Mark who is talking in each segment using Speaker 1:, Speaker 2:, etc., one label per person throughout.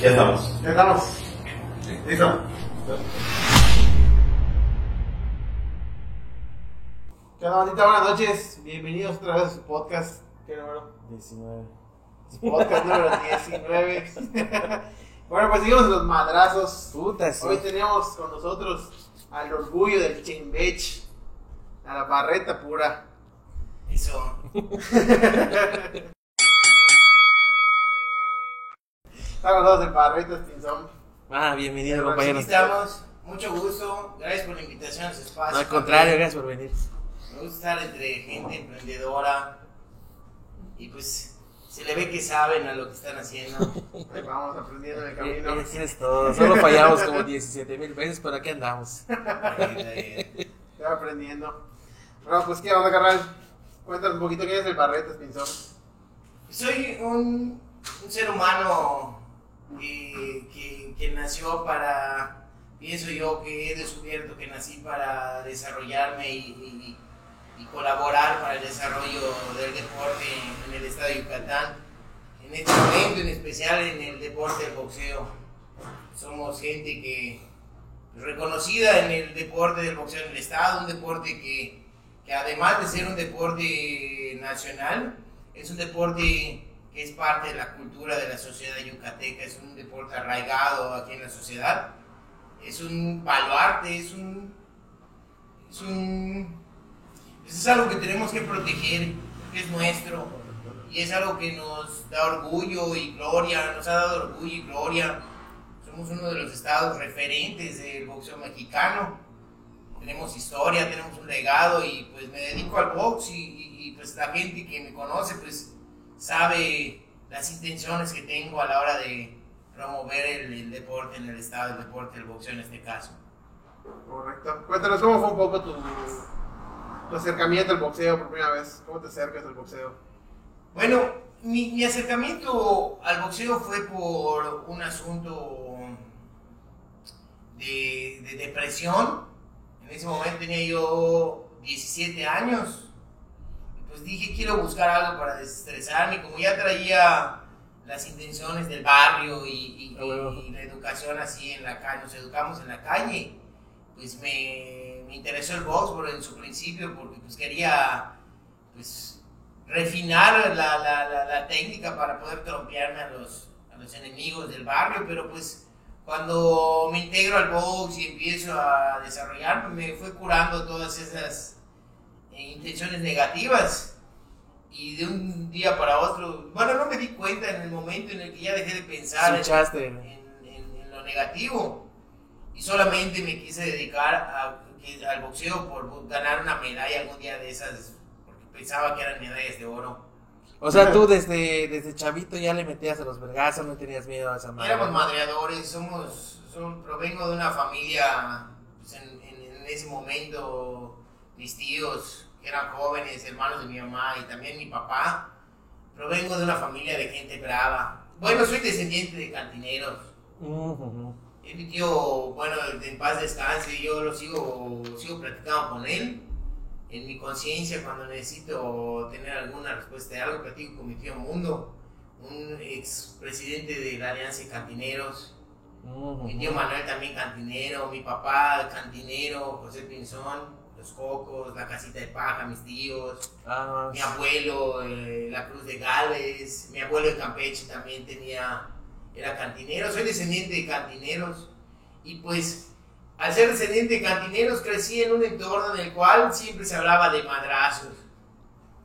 Speaker 1: Ya estamos.
Speaker 2: Ya estamos. Listo. ¿Qué onda, bandita? Buenas noches. Bienvenidos otra vez a su podcast. ¿Qué número?
Speaker 3: 19.
Speaker 2: Su podcast número 19. bueno, pues seguimos en los madrazos.
Speaker 3: Puta, sí.
Speaker 2: Hoy tenemos con nosotros al orgullo del Chimbech, a la barreta pura.
Speaker 4: Eso.
Speaker 2: Estamos todos en barretas, Pinzón.
Speaker 3: Ah, bienvenido,
Speaker 2: Pero
Speaker 4: Aquí
Speaker 3: compañeros.
Speaker 4: estamos. Mucho gusto. Gracias por la invitación a su espacio.
Speaker 3: No, al contrario, gracias por venir.
Speaker 4: Me gusta estar entre gente emprendedora. Y pues se le ve que saben a lo que están haciendo.
Speaker 2: Ahí Vamos aprendiendo en el
Speaker 3: Eh,
Speaker 2: camino.
Speaker 3: eh, Tienes todo. Solo fallamos como 17 mil veces, pero aquí andamos.
Speaker 2: Estoy aprendiendo. Bueno, pues, ¿qué onda, carnal? Cuéntanos un poquito quién es el barretas, Pinzón.
Speaker 4: Soy un, un ser humano que, que- que nació para, pienso yo que he descubierto que nací para desarrollarme y, y- y colaborar para el desarrollo del deporte en el estado de Yucatán. En este momento, en especial en el deporte del boxeo. Somos gente que reconocida en el deporte del boxeo en el estado, un deporte que, que además de ser un deporte nacional, es un deporte que es parte de la cultura de la sociedad yucateca, es un deporte arraigado aquí en la sociedad, es un baluarte, es un... Es, un, es algo que tenemos que proteger, que es nuestro, y es algo que nos da orgullo y gloria, nos ha dado orgullo y gloria. Somos uno de los estados referentes del boxeo mexicano. Tenemos historia, tenemos un legado y pues me dedico al box y, y- y, pues la gente que me conoce pues sabe las intenciones que tengo a la hora de promover el, el deporte en el estado, el deporte, el boxeo en este caso.
Speaker 2: Correcto. Cuéntanos cómo fue un poco tu, tu acercamiento al boxeo por primera vez. ¿Cómo te acercas al boxeo?
Speaker 4: Bueno, mi, mi acercamiento al boxeo fue por un asunto de, de depresión. En ese momento tenía yo 17 años. Pues dije, quiero buscar algo para desestresarme. Como ya traía las intenciones del barrio y, y-
Speaker 3: Ah,
Speaker 4: y la educación así en la calle, nos educamos en la calle, pues me, me interesó el box por, en su principio porque pues quería pues refinar la, la, la, la técnica para poder trompearme a los, a los enemigos del barrio, pero pues cuando me integro al box y empiezo a desarrollarme, me fue curando todas esas eh, intenciones negativas. Y de un día para otro, bueno, no me di cuenta en el momento en el que ya dejé de pensar en, en- en- en lo negativo. Y solamente me quise dedicar a- al boxeo por ganar una medalla algún día de esas, porque pensaba que eran medallas de oro.
Speaker 3: O sea, tú desde, desde chavito ya le metías a los vergazos, no tenías miedo a esa madre.
Speaker 4: Éramos madreadores, somos, son- provengo de una familia, pues, en, en- en ese momento, mis tíos, eran jóvenes, hermanos de mi mamá y también mi papá, provengo de una familia de gente brava. Bueno, soy descendiente de cantineros.
Speaker 3: Ujú.
Speaker 4: Es mi tío, bueno, en paz descanse, yo lo sigo, sigo platicando con él. En mi conciencia, cuando necesito tener alguna respuesta de algo, platico con mi tío Mundo, un ex presidente de la Alianza de Cantineros.
Speaker 3: Ujú.
Speaker 4: Mi tío Manuel también cantinero, mi papá cantinero, José Pinzón, Los Cocos, La Casita de Paja, mis tíos,
Speaker 3: Ah,
Speaker 4: mi abuelo, eh, la Cruz de Gales, mi abuelo de Campeche también tenía, era cantinero, soy descendiente de cantineros y pues al ser descendiente de cantineros crecí en un entorno en el cual siempre se hablaba de madrazos.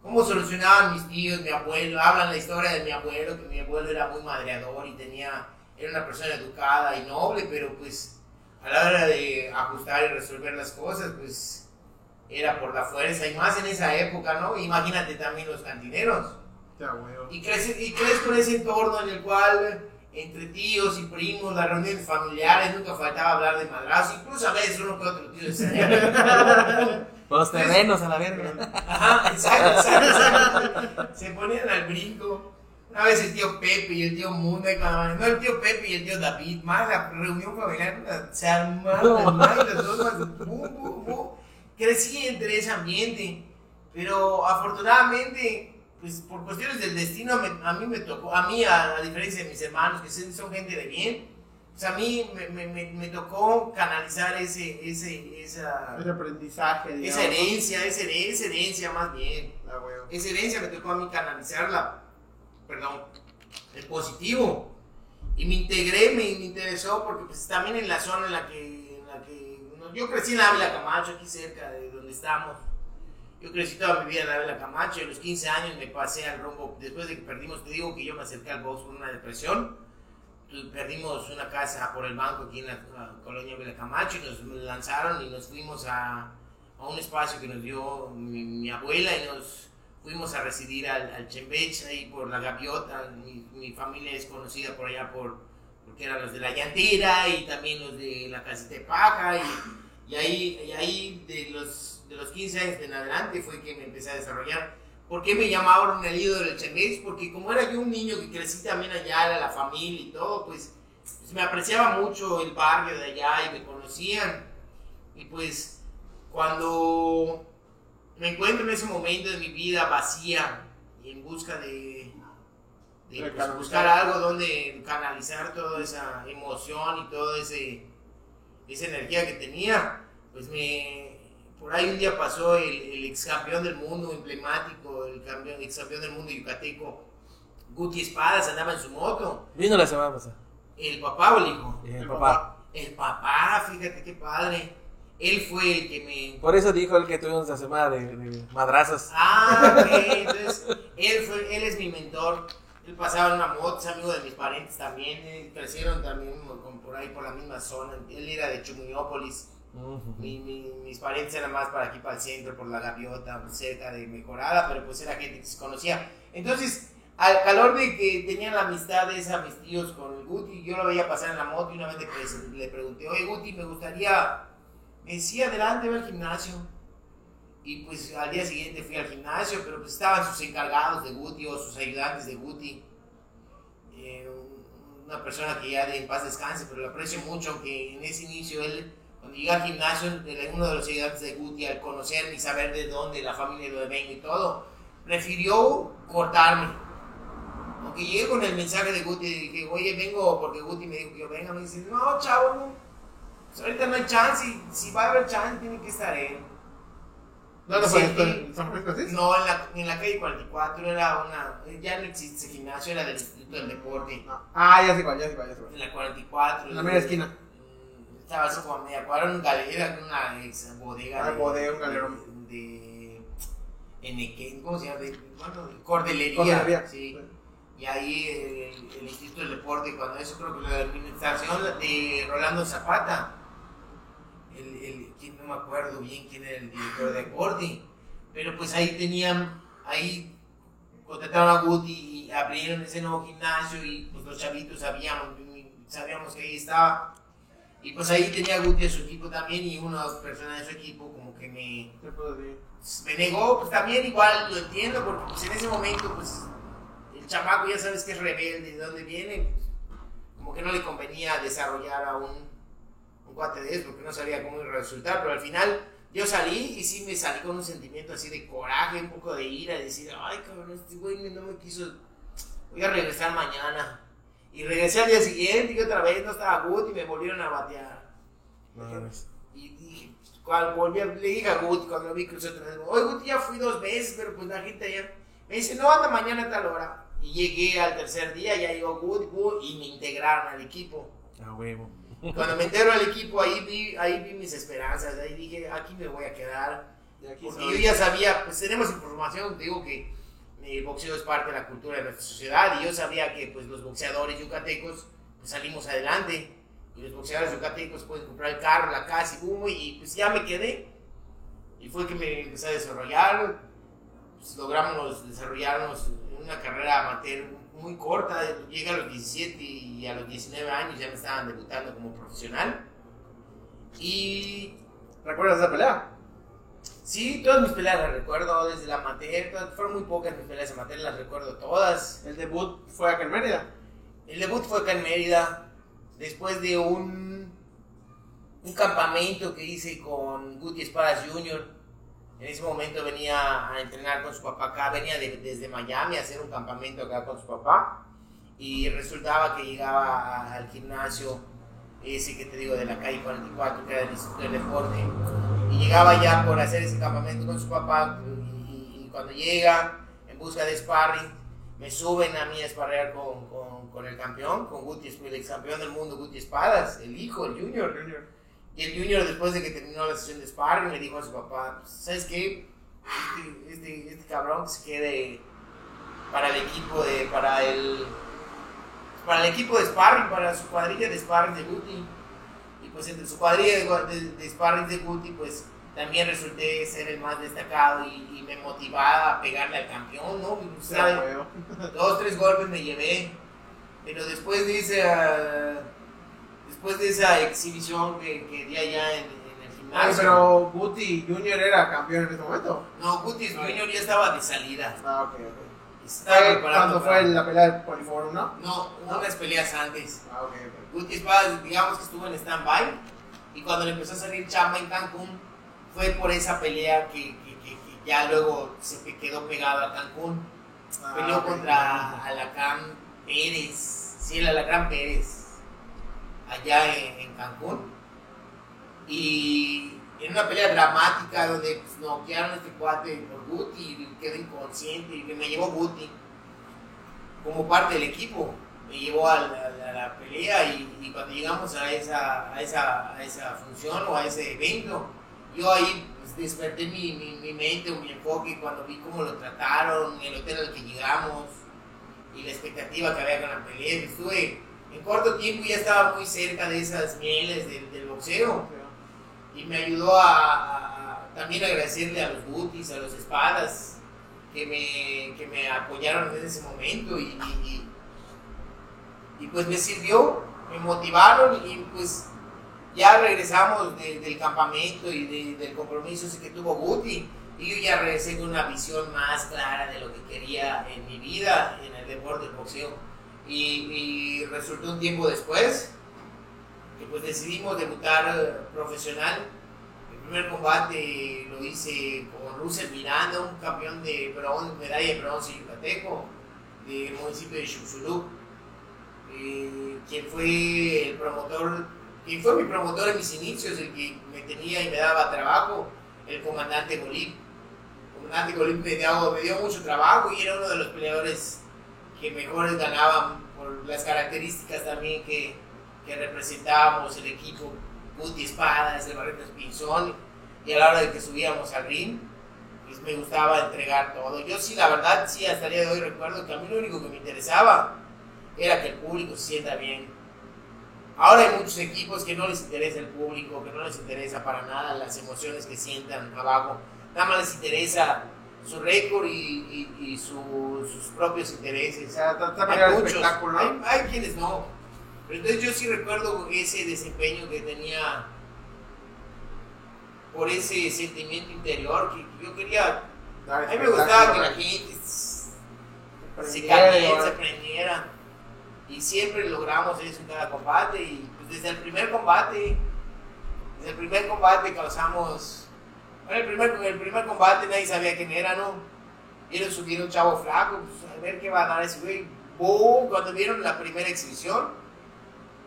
Speaker 4: ¿Cómo solucionaban mis tíos, mi abuelo? Hablan la historia de mi abuelo, que mi abuelo era muy madreador y tenía, era una persona educada y noble, pero pues a la hora de ajustar y resolver las cosas, pues era por la fuerza y más en esa época, ¿no? Imagínate también los cantineros.
Speaker 2: Ya.
Speaker 4: Y crees, y crees con ese entorno en el cual entre tíos y primos, las reuniones familiares, nunca faltaba hablar de madrazo, incluso a veces uno que otro tío se
Speaker 3: Los terrenos a la verga.
Speaker 4: Ajá, exacto, exacto, exacto. Se ponían al brinco. Una vez el tío Pepe y el tío Mundo, y cuando- no el tío Pepe y el tío David, más la reunión familiar, se armaban las manos, las dos más, bum, bum, bum. Crecí entre ese ambiente, pero afortunadamente, pues por cuestiones del destino, me- a mí me tocó, a mí, a, a diferencia de mis hermanos, que son son gente de bien, pues a mí me, me, me, me tocó canalizar ese, ese, esa,
Speaker 2: Ese aprendizaje, digamos.
Speaker 4: esa herencia, esa herencia, esa herencia más bien.
Speaker 2: Ah, huevo.
Speaker 4: Esa herencia me tocó a mí canalizarla, perdón, el positivo. Y me integré, me, me interesó, porque pues también en la zona en la que, en la que no, yo crecí en Ávila Camacho, aquí cerca de donde estamos. Yo crecí toda mi vida en Ávila Camacho, a los 15 años me pasé al rumbo, después de que perdimos, te digo que yo me acerqué al box por una depresión, tu- perdimos una casa por el banco aquí en la, la colonia Ávila Camacho y nos lanzaron y nos fuimos a, a un espacio que nos dio mi, mi abuela y nos fuimos a residir al, al Chembech, ahí por la Gaviota. Mi, mi familia es conocida por allá por, porque eran los de la Llantera y también los de la Casita de Paja. Y, y ahí, y ahí de, los, de los 15 años en adelante fue que me empecé a desarrollar. ¿Por qué me llamaban el ídolo del Chembech? Porque como era yo un niño que crecí también allá, la familia y todo, pues, pues me apreciaba mucho el barrio de allá y me conocían. Y pues cuando me encuentro en ese momento de mi vida vacía y en busca de, de, pues, buscar algo donde canalizar toda esa emoción y toda ese, esa energía que tenía, pues me por ahí un día pasó el, el ex campeón del mundo emblemático, el campeón, ex campeón del mundo yucateco, Guti Espadas, andaba en su moto.
Speaker 3: Vino la semana pasada.
Speaker 4: El papá o el hijo.
Speaker 3: Eh,
Speaker 2: El
Speaker 3: papá.
Speaker 4: El papá, fíjate qué padre. Él fue el que me
Speaker 3: Por eso dijo él que tuvimos la semana de, de madrazos.
Speaker 4: Ah, ok. Entonces, él, fue, él es mi mentor. Él pasaba en una moto, es amigo de mis parientes también. eh, Crecieron también por ahí, por la misma zona. Él era de Chumuñópolis.
Speaker 3: Ujú.
Speaker 4: Mi- mi- mis parientes eran más para aquí, para el centro, por la gaviota, cerca de Mejorada, pero pues era gente que se conocía. Entonces, al calor de que tenían la amistad de esa, mis tíos con el Guti, yo lo veía pasar en la moto y una vez le, le pregunté, oye Guti, me gustaría, me decía, adelante, ve al gimnasio. Y pues al día siguiente fui al gimnasio, pero pues estaban sus encargados de Guti o sus ayudantes de Guti. Eh, una persona que ya de en paz descanse, pero lo aprecio mucho, que en ese inicio él, cuando llegué al gimnasio, uno de los ayudantes de Guti, al conocerme y saber de dónde, la familia donde vengo y todo, prefirió cortarme. Aunque llegué con el mensaje de Guti y dije, oye, vengo porque Guti me dijo que yo venga, me dice, no, chavo, no. Pues ahorita no hay chance, y si va a haber chance, tiene que estar él.
Speaker 2: ¿Dónde
Speaker 4: Sí,
Speaker 2: fue esto?
Speaker 4: sí.
Speaker 2: ¿En San Francisco sí?
Speaker 4: No, en la, en la calle 44 era una. Ya no existe ese gimnasio, era del Instituto del Deporte.
Speaker 2: No. Ah, ya sé cuál, ya sé cuál, ya sé cuál.
Speaker 4: En la 44.
Speaker 2: En la media esquina.
Speaker 4: Mm, Estaba así como a media cuadra, un galera, una ex bodega.
Speaker 2: Ah, bodega, un galerón.
Speaker 4: De. de Enequén, ¿cómo se llama? De, bueno, de cordelería.
Speaker 2: Cordelería.
Speaker 4: Sí. Y ahí el, el Instituto del Deporte, cuando eso creo que la administración de Rolando Zapata, el, el, no me acuerdo bien quién era el director de deporte, pero pues ahí tenían, ahí contrataron a Guti y abrieron ese nuevo gimnasio y pues los chavitos sabíamos, sabíamos que ahí estaba. Y pues ahí tenía Guti a su equipo también y una persona de su equipo como que me,
Speaker 2: ¿Qué puedo decir?
Speaker 4: me negó, pues también igual lo entiendo, porque pues en ese momento, pues el chamaco ya sabes que es rebelde, de dónde viene, pues, como que no le convenía desarrollar a un, un de porque no sabía cómo iba a resultar, pero al final yo salí y sí me salí con un sentimiento así de coraje, un poco de ira, de decir, ay cabrón, este güey no me quiso, voy a regresar mañana. Y regresé al día siguiente y otra vez no estaba good y me volvieron a batear.
Speaker 3: No.
Speaker 4: Y dije, cuando volví, le dije a Guti cuando lo vi cruzar otra vez, oye Guti ya fui dos veces, pero pues la gente allá me dice, no, anda mañana a tal hora. Y llegué al tercer día, ya llegó Guti, y me integraron al equipo.
Speaker 3: A huevo.
Speaker 4: Cuando me integro al equipo, ahí vi, ahí vi mis esperanzas, ahí dije, aquí me voy a quedar.
Speaker 2: Aquí
Speaker 4: Porque
Speaker 2: soy.
Speaker 4: yo ya sabía, pues tenemos información, digo que el boxeo es parte de la cultura de nuestra sociedad y yo sabía que pues los boxeadores yucatecos pues salimos adelante y los boxeadores yucatecos pueden comprar el carro, la casa y boom, y pues ya me quedé y fue que me empecé a desarrollar, pues, logramos desarrollarnos en una carrera amateur muy corta, llegué a los 17 y a los 19 años ya me estaban debutando como profesional y
Speaker 2: ¿Recuerdas esa pelea?
Speaker 4: Sí, todas mis peleas las recuerdo desde la amateur, todas- fueron muy pocas mis peleas amateur, las recuerdo todas.
Speaker 2: El debut fue acá en Mérida.
Speaker 4: El debut fue acá en Mérida, después de un, un campamento que hice con Guti Espadas Jr. En ese momento venía a entrenar con su papá acá, venía de- desde Miami a hacer un campamento acá con su papá. Y resultaba que llegaba al gimnasio, ese que te digo de la calle 44, que era el Instituto del Deporte. Y llegaba ya por hacer ese campamento con su papá. Y cuando llega en busca de sparring, me suben a mí a sparrear con, con, con el campeón, con Guti, el ex campeón del mundo, Guti Espadas, el hijo, el junior.
Speaker 2: Junior.
Speaker 4: Y el Junior, después de que terminó la sesión de sparring, le dijo a su papá, ¿sabes qué? Este, este, este cabrón que se quede para el equipo de, para el, para el equipo de sparring, para su cuadrilla de sparring de Guti. Y pues entre su cuadrilla de, gua- de, de sparring de Guti, pues también resulté ser el más destacado y, y me motivaba a pegarle al campeón, ¿no? Dos, tres golpes me llevé. Pero después de esa, después de esa exhibición que, que di allá en, en el gimnasio.
Speaker 2: pero Guti Junior era campeón en ese momento.
Speaker 4: No, Cutis Junior ya estaba de salida.
Speaker 2: Ah, ok, ok.
Speaker 4: Estaba
Speaker 2: Fue
Speaker 4: preparando
Speaker 2: cuando
Speaker 4: para-
Speaker 2: fue la pelea del Poliforum, ¿no?
Speaker 4: No, unas peleas antes.
Speaker 2: Ah, ok, ok.
Speaker 4: Guti digamos que estuvo en stand-by. Y cuando le empezó a salir chamba en Cancún, fue por esa pelea que, que- que- que ya luego se quedó pegado a Cancún.
Speaker 2: Ah,
Speaker 4: Peleó
Speaker 2: ok.
Speaker 4: contra Alacrán Pérez, sí, el Alacrán Pérez, allá en, Cancún. Y en una pelea dramática donde pues, noquearon a este cuate por Guti y quedó inconsciente y me llevó Guti como parte del equipo. Me llevó a la, la- pelea y, y cuando llegamos a esa, a, esa, a esa función o a ese evento, yo ahí pues, desperté mi, mi, mi mente o mi enfoque cuando vi cómo lo trataron, el hotel al que llegamos y la expectativa que había con la pelea. Estuve en corto tiempo ya estaba muy cerca de esas mieles del, boxeo y me ayudó a, a- también agradecerle a los Gutis, a los Espadas que me, que me apoyaron en ese momento y, y- pues me sirvió, me motivaron y pues ya regresamos de- del campamento y de- del compromiso que tuvo Guti y yo ya regresé con una visión más clara de lo que quería en mi vida, en el deporte del boxeo. Y, y resultó un tiempo después que pues decidimos debutar profesional. El primer combate lo hice con Russell Miranda, un campeón de bronce, medalla de bronce yucateco del municipio de Xuxulú, eh, quien fue el promotor, quien fue mi promotor en mis inicios, el que me tenía y me daba trabajo, el comandante Golip. El comandante Golip me me dio mucho trabajo y era uno de los peleadores que mejores ganaban por las características también que, que representábamos el equipo Guti Espadas, el Barreto Pinzón, y a la hora de que subíamos al ring, pues me gustaba entregar todo. Yo sí, la verdad, sí, hasta el día de hoy recuerdo que a mí lo único que me interesaba era que el público se sienta bien. Ahora hay muchos equipos que no les interesa el público, que no les interesa para nada las emociones que sientan abajo. Nada más les interesa su récord y, y- y su- sus propios
Speaker 2: O
Speaker 4: intereses.
Speaker 2: sea, está, está
Speaker 4: Hay muchos,
Speaker 2: espectáculo,
Speaker 4: hay, hay quienes no. Pero entonces yo sí recuerdo ese desempeño que tenía por ese sentimiento interior que yo quería.
Speaker 2: Dar
Speaker 4: A mí me gustaba que la gente se
Speaker 2: ¿no?
Speaker 4: se prendiera. Y siempre logramos eso en cada combate. Y pues desde el primer combate, desde el primer combate causamos. El primer, el primer combate nadie sabía quién era, ¿no? Vieron subir un chavo flaco, pues a ver qué va a dar ese güey. ¡Boom! Cuando vieron la primera exhibición,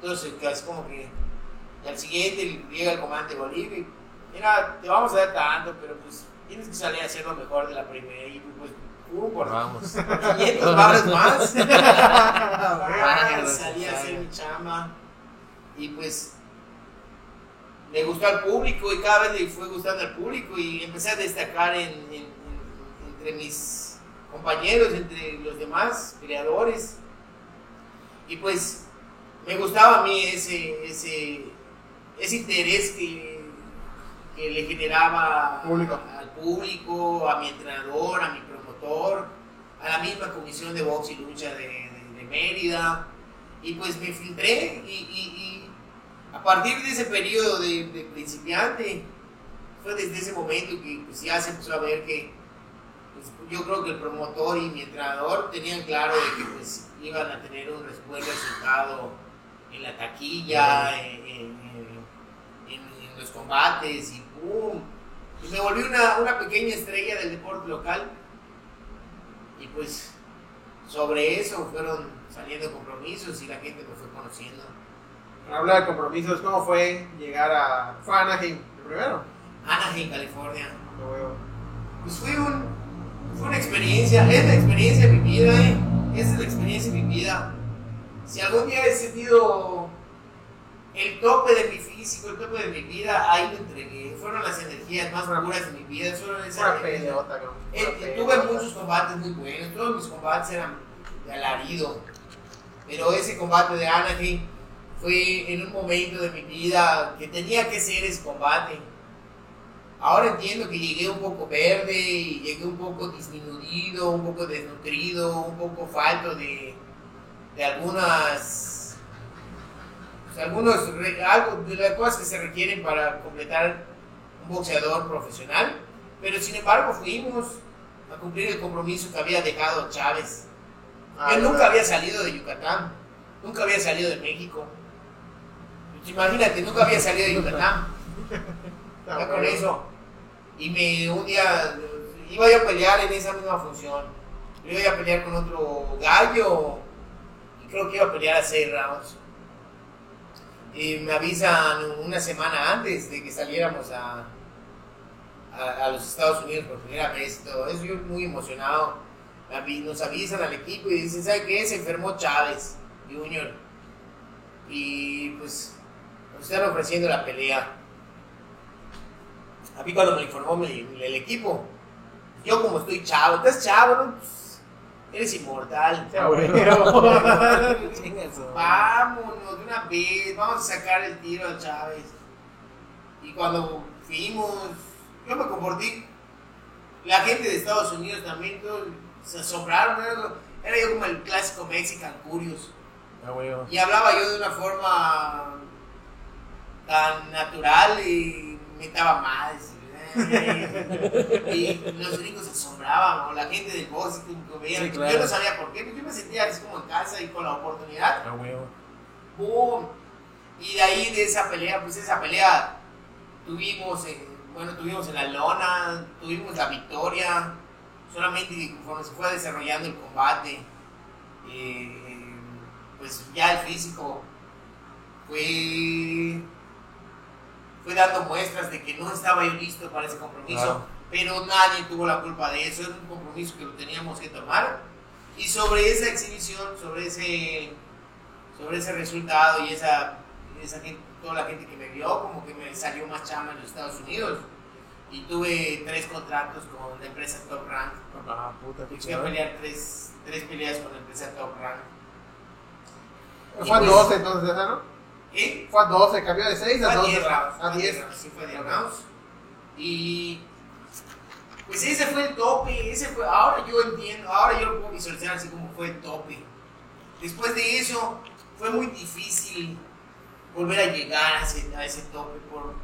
Speaker 4: entonces es como que y al siguiente llega el comandante Bolivia y mira, te vamos a dar tanto, pero pues tienes que salir a hacer lo mejor de la primera y pues uh, por
Speaker 3: Vamos.
Speaker 4: 500 barras más.
Speaker 3: Ah,
Speaker 4: Salí a hacer mi chamba y pues le gustó al público y cada vez le fue gustando al público y empecé a destacar en, en- en- entre mis compañeros, entre los demás peleadores. Y pues me gustaba a mí ese, ese, ese interés que, que le generaba
Speaker 2: Público.
Speaker 4: al público, a mi entrenador, a mi promotor, a la misma comisión de box y lucha de, de- de Mérida. Y pues me filtré y, y- y a partir de ese periodo de, principiante, fue desde ese momento que pues, ya se empezó a ver que pues, yo creo que el promotor y mi entrenador tenían claro de que pues, iban a tener un buen resultado en la taquilla, en los combates y ¡pum! Y me volví una, una pequeña estrella del deporte local. Y pues sobre eso fueron saliendo compromisos y la gente me fue conociendo.
Speaker 2: Habla de compromisos, ¿cómo fue llegar a. Fue a Anaheim primero?
Speaker 4: Anaheim, California.
Speaker 2: Lo veo.
Speaker 4: Pues fue, un, fue una experiencia, es la experiencia de mi vida, ¿eh? Esa es la experiencia de mi vida. Si algún día he sentido el tope de mi físico, el tope de mi vida, ahí lo entregué. Fueron las energías más puras de mi vida. Fueron esas
Speaker 2: pelota.
Speaker 4: Eh, tuve muchos combates muy buenos, todos mis combates eran de alarido, pero ese combate de Anaheim fue en un momento de mi vida que tenía que ser ese combate. Ahora entiendo que llegué un poco verde y llegué un poco disminuido, un poco desnutrido, un poco falto de, de algunas pues, algunos algo de las cosas que se requieren para completar un boxeador profesional. Pero sin embargo fuimos a cumplir el compromiso que había dejado Chávez.
Speaker 2: Ah,
Speaker 4: Yo nunca había salido de Yucatán, nunca había salido de México. Imagínate, nunca había salido de Yucatán. Ya con
Speaker 2: bueno.
Speaker 4: eso. Y me un día iba yo a pelear en esa misma función. Yo iba a pelear con otro gallo y creo que iba a pelear a seis rounds. Y me avisan una semana antes de que saliéramos a, a, a los Estados Unidos por primera vez y todo eso. Yo muy emocionado. Nos avisan al equipo y dicen, ¿sabe qué? Se enfermó Chávez Junior. Y pues nos están ofreciendo la pelea. A mí cuando me informó mi- el equipo, yo como estoy chavo, estás chavo, ¿no? Pues, eres inmortal.
Speaker 3: Su-
Speaker 4: Vámonos de una vez, vamos a sacar el tiro a Chávez. Y cuando fuimos, yo me comporté, la gente de Estados Unidos también todos se asombraron, era, era yo como el clásico Mexican Curious.
Speaker 3: Ah.
Speaker 4: Y hablaba yo de una forma tan natural y mentaba más. Y los gringos se asombraban, o la gente del box, que me veían.
Speaker 3: Sí, claro.
Speaker 4: Yo no sabía por qué, pero yo me sentía así como en casa y con la oportunidad.
Speaker 3: Ah, huevo.
Speaker 4: ¡Pum! Y de ahí, de esa pelea, pues esa pelea tuvimos, en- bueno, tuvimos en la lona, tuvimos la victoria, solamente conforme se fue desarrollando el combate, eh, pues ya el físico fue, fue dando muestras de que no estaba yo listo para ese compromiso,
Speaker 3: Claro.
Speaker 4: pero nadie tuvo la culpa de eso, era un compromiso que lo teníamos que tomar. Y sobre esa exhibición, sobre ese sobre ese resultado y esa, esa gente, toda la gente que me vio, como que me salió más chama en los Estados Unidos. Y tuve tres contratos con la empresa Top Rank.
Speaker 3: Ah, puta, qué
Speaker 4: Y fui a pelear tres, tres peleas con la empresa Top Rank.
Speaker 2: Fue a 12 entonces esa, ¿no?
Speaker 4: Y
Speaker 2: Fue a 12, cambió de 6
Speaker 4: fue
Speaker 2: a
Speaker 4: a
Speaker 2: 12.
Speaker 4: 10 rounds.
Speaker 2: A
Speaker 4: fue
Speaker 2: 10.
Speaker 4: rounds, Sí, fue a 10 rounds. Y pues ese fue el tope. Ese fue, ahora yo entiendo, ahora yo lo puedo visualizar así como fue el tope. Después de eso, fue muy difícil volver a llegar a ese, a ese tope por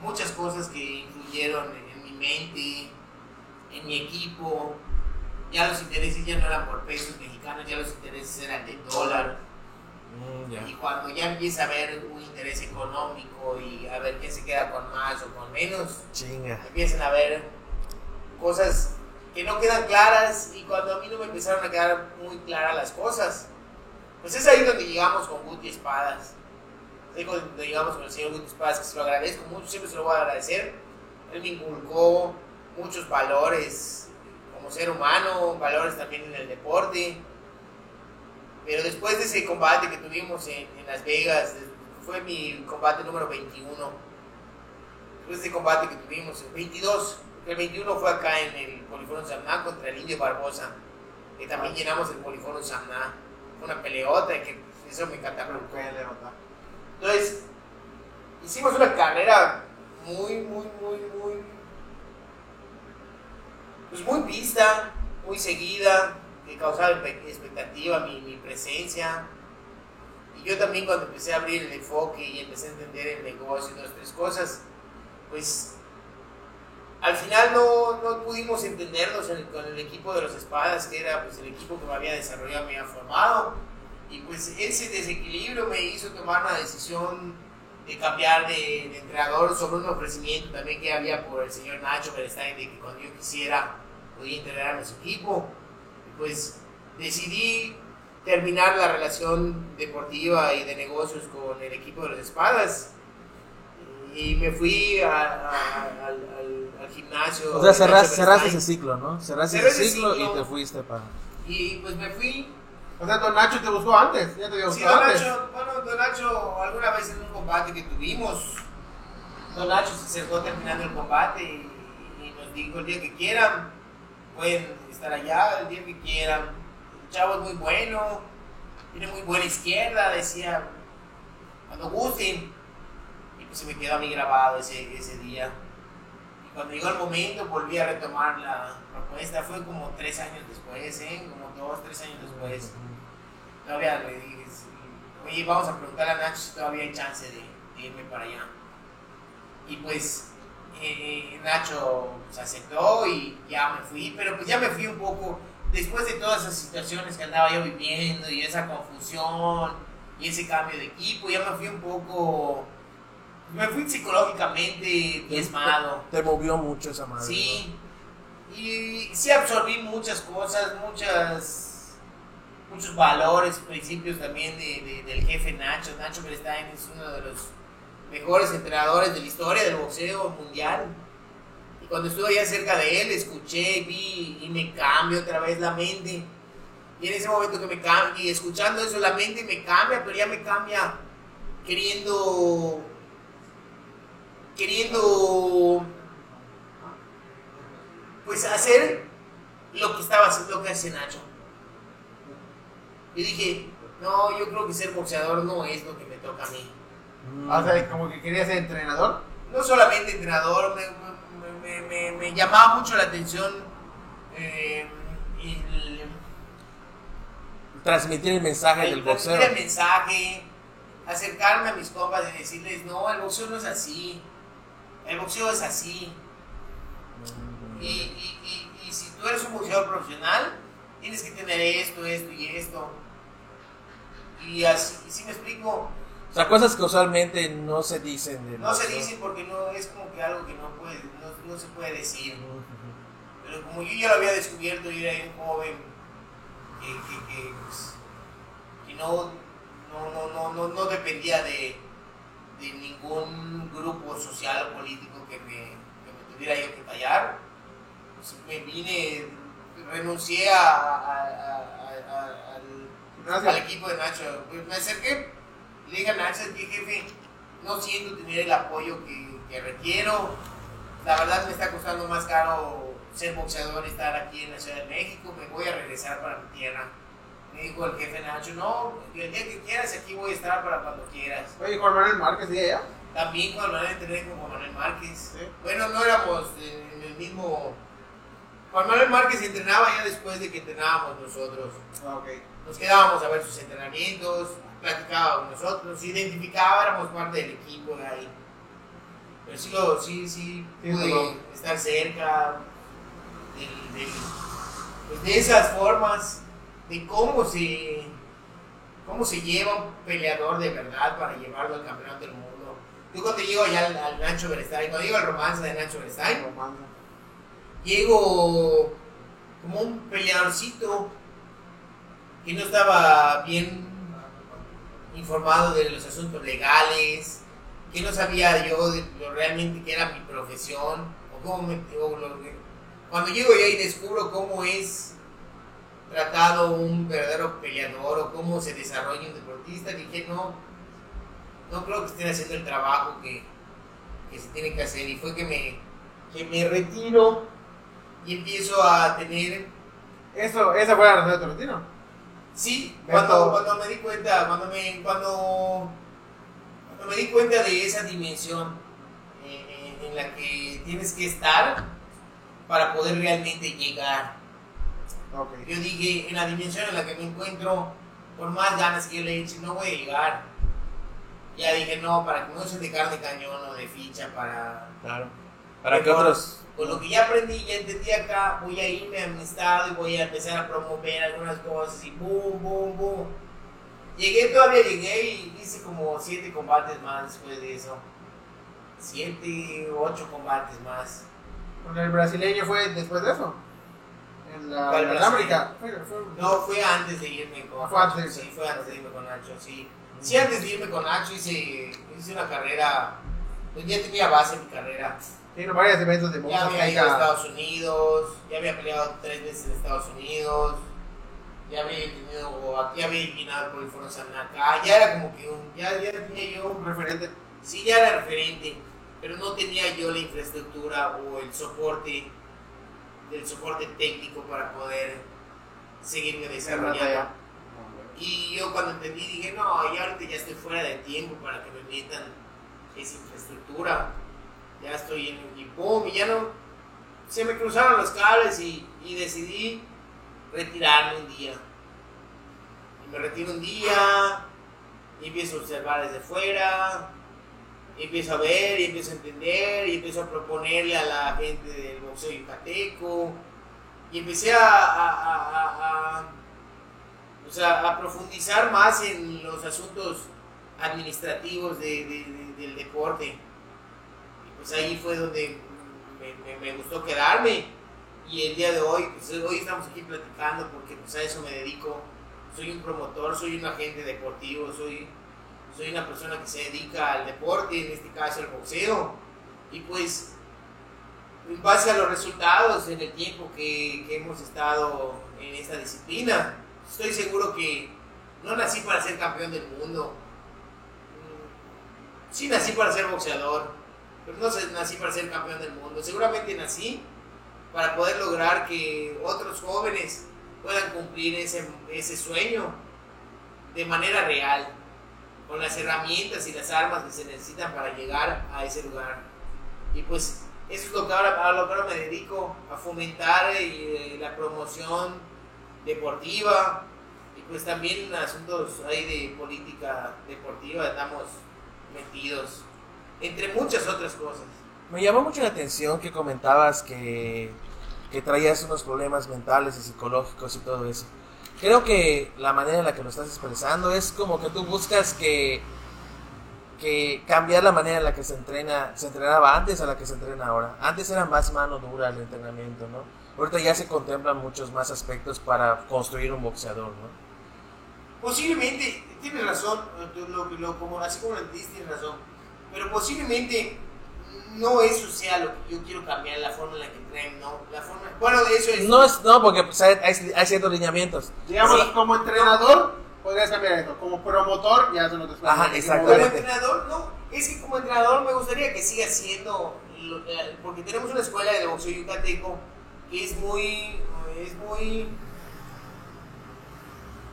Speaker 4: muchas cosas que influyeron en, en mi mente, en mi equipo. Ya los intereses ya no eran por pesos mexicanos, ya los intereses eran de dólar.
Speaker 3: Mm, ya.
Speaker 4: Y cuando ya empieza a haber un interés económico y a ver quién se queda con más o con menos,
Speaker 3: Chinga.
Speaker 4: empiezan a ver cosas que no quedan claras y cuando a mí no me empezaron a quedar muy claras las cosas, pues es ahí donde llegamos con Guti Espadas. Es ahí donde llegamos con el señor Guti Espadas, que se lo agradezco mucho, siempre se lo voy a agradecer. Él me inculcó muchos valores como ser humano, valores también en el deporte. Pero después de ese combate que tuvimos en, en Las Vegas, fue mi combate número 21 después de ese combate que tuvimos, el 22, porque el 21 fue acá en el Polifono Samná contra el Indio Barbosa, que también llenamos el Polifono Samná. Fue una peleota que eso me catapultó. Entonces, hicimos una carrera muy, muy, muy, muy, pues muy vista, muy seguida, que causaba expectativa mi, presencia. Y yo también cuando empecé a abrir el enfoque y empecé a entender el negocio y dos, tres cosas, pues al final no, no pudimos entendernos en- con el equipo de los espadas, que era pues el equipo que me había desarrollado, me había formado. Y pues ese desequilibrio me hizo tomar una decisión de cambiar de, de entrenador sobre un ofrecimiento también que había por el señor Nacho Berestain de que cuando yo quisiera podía integrar a su equipo. Pues decidí terminar la relación deportiva y de negocios con el equipo de las espadas y me fui a- a- al, al- al gimnasio.
Speaker 3: O sea, cerraste, cerraste ese ciclo, ¿no? Cerraste
Speaker 4: Cerré
Speaker 3: ese
Speaker 4: ese
Speaker 3: ciclo y
Speaker 4: ciclo.
Speaker 3: te fuiste para...
Speaker 4: Y pues me fui.
Speaker 2: O sea, Don Nacho te buscó antes. Ya te había
Speaker 4: Sí,
Speaker 2: buscado
Speaker 4: Don
Speaker 2: antes.
Speaker 4: Nacho, bueno, Don Nacho, alguna vez en un combate que tuvimos, Don Nacho se acercó terminando el combate y, y nos dijo el día que quieran, pueden estar allá el día que quieran. El chavo es muy bueno, tiene muy buena izquierda, decía, cuando gusten. Y pues se me quedó a mí grabado ese, ese día. Y cuando llegó el momento volví a retomar la propuesta, fue como tres años después, ¿eh? como dos, tres años después. Todavía le dije, oye, vamos a preguntarle a Nacho si todavía hay chance de, de irme para allá. Y pues eh, Nacho se aceptó y ya me fui, pero pues ya me fui un poco, después de todas esas situaciones que andaba yo viviendo y esa confusión y ese cambio de equipo, ya me fui un poco, me fui psicológicamente diezmado.
Speaker 3: Te movió mucho esa madre.
Speaker 4: Sí, y sí absorbí muchas cosas, muchas, muchos valores, principios también de, de- del jefe Nacho. Nacho Berestain es uno de los mejores entrenadores de la historia del boxeo mundial. Y cuando estuve allá cerca de él, escuché, vi y me cambia otra vez la mente. Y en ese momento que me cambia, y escuchando eso, la mente me cambia, pero ya me cambia queriendo, queriendo pues hacer lo que estaba haciendo, lo que hace Nacho. Y dije, no, yo creo que ser boxeador no es lo que me toca a mí.
Speaker 3: Mm.
Speaker 2: O sea, como que quería ser entrenador.
Speaker 4: No solamente entrenador, me, me- me- me- me llamaba mucho la atención eh, el,
Speaker 3: Transmitir el mensaje del
Speaker 4: el transmitir
Speaker 3: boxeo.
Speaker 4: el mensaje, acercarme a mis compas y decirles, no, el boxeo no es así, el boxeo es así. Y, y- y- y si tú eres un boxeador profesional, tienes que tener esto, esto y esto. Y así, y si me explico,
Speaker 3: O sea, cosas que usualmente no se dicen. del
Speaker 4: no se dicen porque no es como que algo que no, puede, no, no se puede decir. Pero como yo ya lo había descubierto y era un joven que, que, que, pues, que no, no, no, no, no, no dependía de, de ningún grupo social o político que me, que me tuviera yo que tallar, pues me vine, renuncié a, a- a- a- a- al, al equipo de Nacho. Pues me acerqué le dije a Nacho, que jefe, no siento tener el apoyo que, que requiero. La verdad me está costando más caro ser boxeador, estar aquí en la Ciudad de México, me voy a regresar para mi tierra. Me dijo el jefe Nacho, no, el día que quieras aquí voy a estar para cuando quieras.
Speaker 2: Oye, Juan Manuel Márquez, ¿sí allá?
Speaker 4: También Juan Manuel entrené con Juan Manuel Márquez.
Speaker 2: Sí.
Speaker 4: Bueno, no éramos en, el mismo... Juan Manuel Márquez entrenaba ya después de que entrenábamos nosotros.
Speaker 2: Ah, ok.
Speaker 4: Nos quedábamos a ver sus entrenamientos, platicaba con nosotros, nos identificaba, éramos parte del equipo de ahí. Pero sí, lo, sí, sí,
Speaker 2: Sí,
Speaker 4: pude estar cerca pues, de esas formas, de cómo se, cómo se lleva un peleador de verdad para llevarlo al campeonato del mundo. Yo cuando llego allá al, al Nacho Berestain, cuando llego al romance de Nacho
Speaker 2: Romano.
Speaker 4: llego como un peleadorcito que no estaba bien informado de los asuntos legales, que no sabía yo de lo realmente que era mi profesión, o cómo me, o lo cuando llego yo y descubro cómo es tratado un verdadero peleador o cómo se desarrolla un deportista, dije no, no creo que estén haciendo el trabajo que, que se tiene que hacer. Y fue que me, que me retiro y empiezo a tener
Speaker 2: Eso, esa fue la razón de tu retiro.
Speaker 4: Sí, cuando, cuando me di cuenta, cuando me, cuando, cuando me di cuenta de esa dimensión eh, eh, en la que tienes que estar para poder realmente llegar.
Speaker 2: Ok.
Speaker 4: Yo dije, en la dimensión en la que me encuentro, por más ganas que yo le eche, no voy a llegar. Ya dije, no, para que no se de carne cañón o de ficha, para,
Speaker 3: Claro. Para que otros.
Speaker 4: Con lo que ya aprendí, ya entendí acá, voy a irme a mi estado y voy a empezar a promover algunas cosas y boom, boom, boom. Llegué, todavía llegué y hice como siete combates más después de eso. Siete, ocho combates más.
Speaker 2: Con el brasileño fue después de eso. En la, fue-
Speaker 4: No, fue antes de irme con
Speaker 2: fue antes.
Speaker 4: Sí, fue antes de irme con Nacho, sí. Sí, antes de irme con Nacho hice, hice una carrera, pues ya tenía base en mi carrera.
Speaker 2: No, varios eventos de
Speaker 4: Ya había ido a. Estados Unidos, ya había peleado tres veces en Estados Unidos, ya había tenido, ya había eliminado por el Foro Sanacá, ya era como que un, ya, ya tenía yo
Speaker 2: Un referente.
Speaker 4: Sí, ya era referente, pero no tenía yo la infraestructura o el soporte, el soporte técnico para poder seguirme desarrollando. Y yo cuando entendí dije, no, ya ahorita ya estoy fuera de tiempo para que me metan esa infraestructura. Ya estoy en y pum, y ya no. Se me cruzaron los cables y, y decidí retirarme un día. Y me retiro un día, y empiezo a observar desde fuera, y empiezo a ver, y empiezo a entender, y empiezo a proponerle a la gente del boxeo yucateco, y empecé a, a- a- a- profundizar más en los asuntos administrativos de- de- del deporte. Pues ahí fue donde me, me- gustó quedarme. Y el día de hoy, pues hoy estamos aquí platicando porque pues a eso me dedico. Soy un promotor, soy un agente deportivo, soy, soy una persona que se dedica al deporte, en este caso al boxeo. Y pues, en base a los resultados en el tiempo que, que hemos estado en esta disciplina, estoy seguro que no nací para ser campeón del mundo. Sí nací para ser boxeador, pero no nací para ser campeón del mundo. Seguramente nací para poder lograr que otros jóvenes puedan cumplir ese, ese sueño de manera real, con las herramientas y las armas que se necesitan para llegar a ese lugar. Y pues eso es lo que ahora, a lo que ahora me dedico, a fomentar eh, la promoción deportiva y pues también asuntos ahí de política deportiva estamos metidos, entre muchas otras cosas.
Speaker 3: Me llamó mucho la atención que comentabas que, que traías unos problemas mentales y psicológicos y todo eso. Creo que la manera en la que lo estás expresando es como que tú buscas que, que cambiar la manera en la que se entrena, se entrenaba antes a la que se entrena ahora. Antes era más mano dura el entrenamiento, ¿no? Ahorita ya se contemplan muchos más aspectos para construir un boxeador, ¿no?
Speaker 4: Posiblemente, tienes razón, lo, lo- como, así como lo tienes razón, pero posiblemente no eso sea lo que yo quiero cambiar, la forma en la que entreno, ¿no? La forma, bueno, eso es...
Speaker 3: No, es, no porque pues, hay, ciertos lineamientos.
Speaker 2: Digamos,
Speaker 4: Sí.
Speaker 2: como entrenador, podrías cambiar esto. Como promotor, ya son otros
Speaker 3: Ajá,
Speaker 2: planes.
Speaker 3: exactamente.
Speaker 4: Como entrenador, no, es que como entrenador me gustaría que siga siendo, lo- porque tenemos una escuela de boxeo yucateco que es muy, es muy,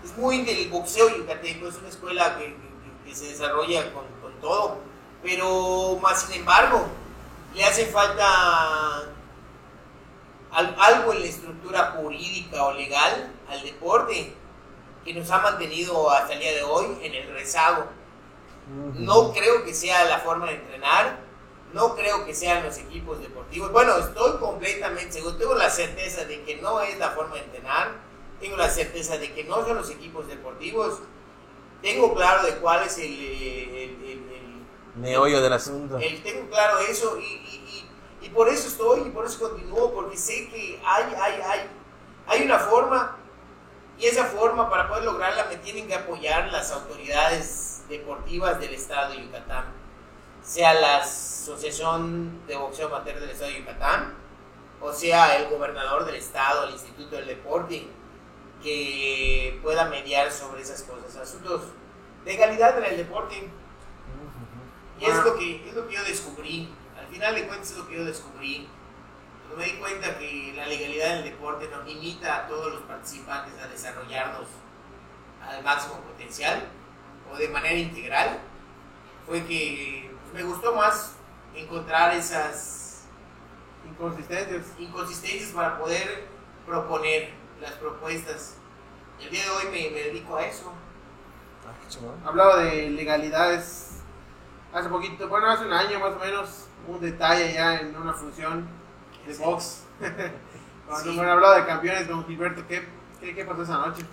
Speaker 4: es muy del boxeo yucateco, es una escuela que, que- que se desarrolla con, con todo, pero más sin embargo, le hace falta al- algo en la estructura jurídica o legal al deporte que nos ha mantenido hasta el día de hoy en el rezago. No creo que sea la forma de entrenar, no creo que sean los equipos deportivos. Bueno, estoy completamente seguro, tengo la certeza de que no es la forma de entrenar, tengo la certeza de que no son los equipos deportivos, tengo claro de cuál es el- el-
Speaker 3: Meollo del asunto.
Speaker 4: el- tengo claro eso y, y- y- y por eso estoy y por eso continúo, porque sé que hay, hay, hay, hay una forma y esa forma para poder lograrla me tienen que apoyar las autoridades deportivas del estado de Yucatán, sea la Asociación de Boxeo Amateur del estado de Yucatán, o sea el gobernador del estado, el Instituto del Deporte, que pueda mediar sobre esas cosas, asuntos de calidad en el deporte. Y es lo, que, es lo que yo descubrí. Al final de cuentas es lo que yo descubrí. Cuando me di cuenta que la legalidad del deporte nos limita a todos los participantes a desarrollarnos al máximo potencial o de manera integral, fue que pues, me gustó más encontrar esas
Speaker 2: Inconsistencias.
Speaker 4: inconsistencias para poder proponer las propuestas. El día de hoy me, me dedico a eso.
Speaker 3: Ah.
Speaker 2: Hablaba de legalidades. Hace poquito, bueno, hace un año más o menos, un detalle ya en una función de
Speaker 4: Sí.
Speaker 2: box. Cuando
Speaker 4: Sí.
Speaker 2: me han hablado de campeones, don Gilberto, ¿qué, qué, qué pasó esa noche?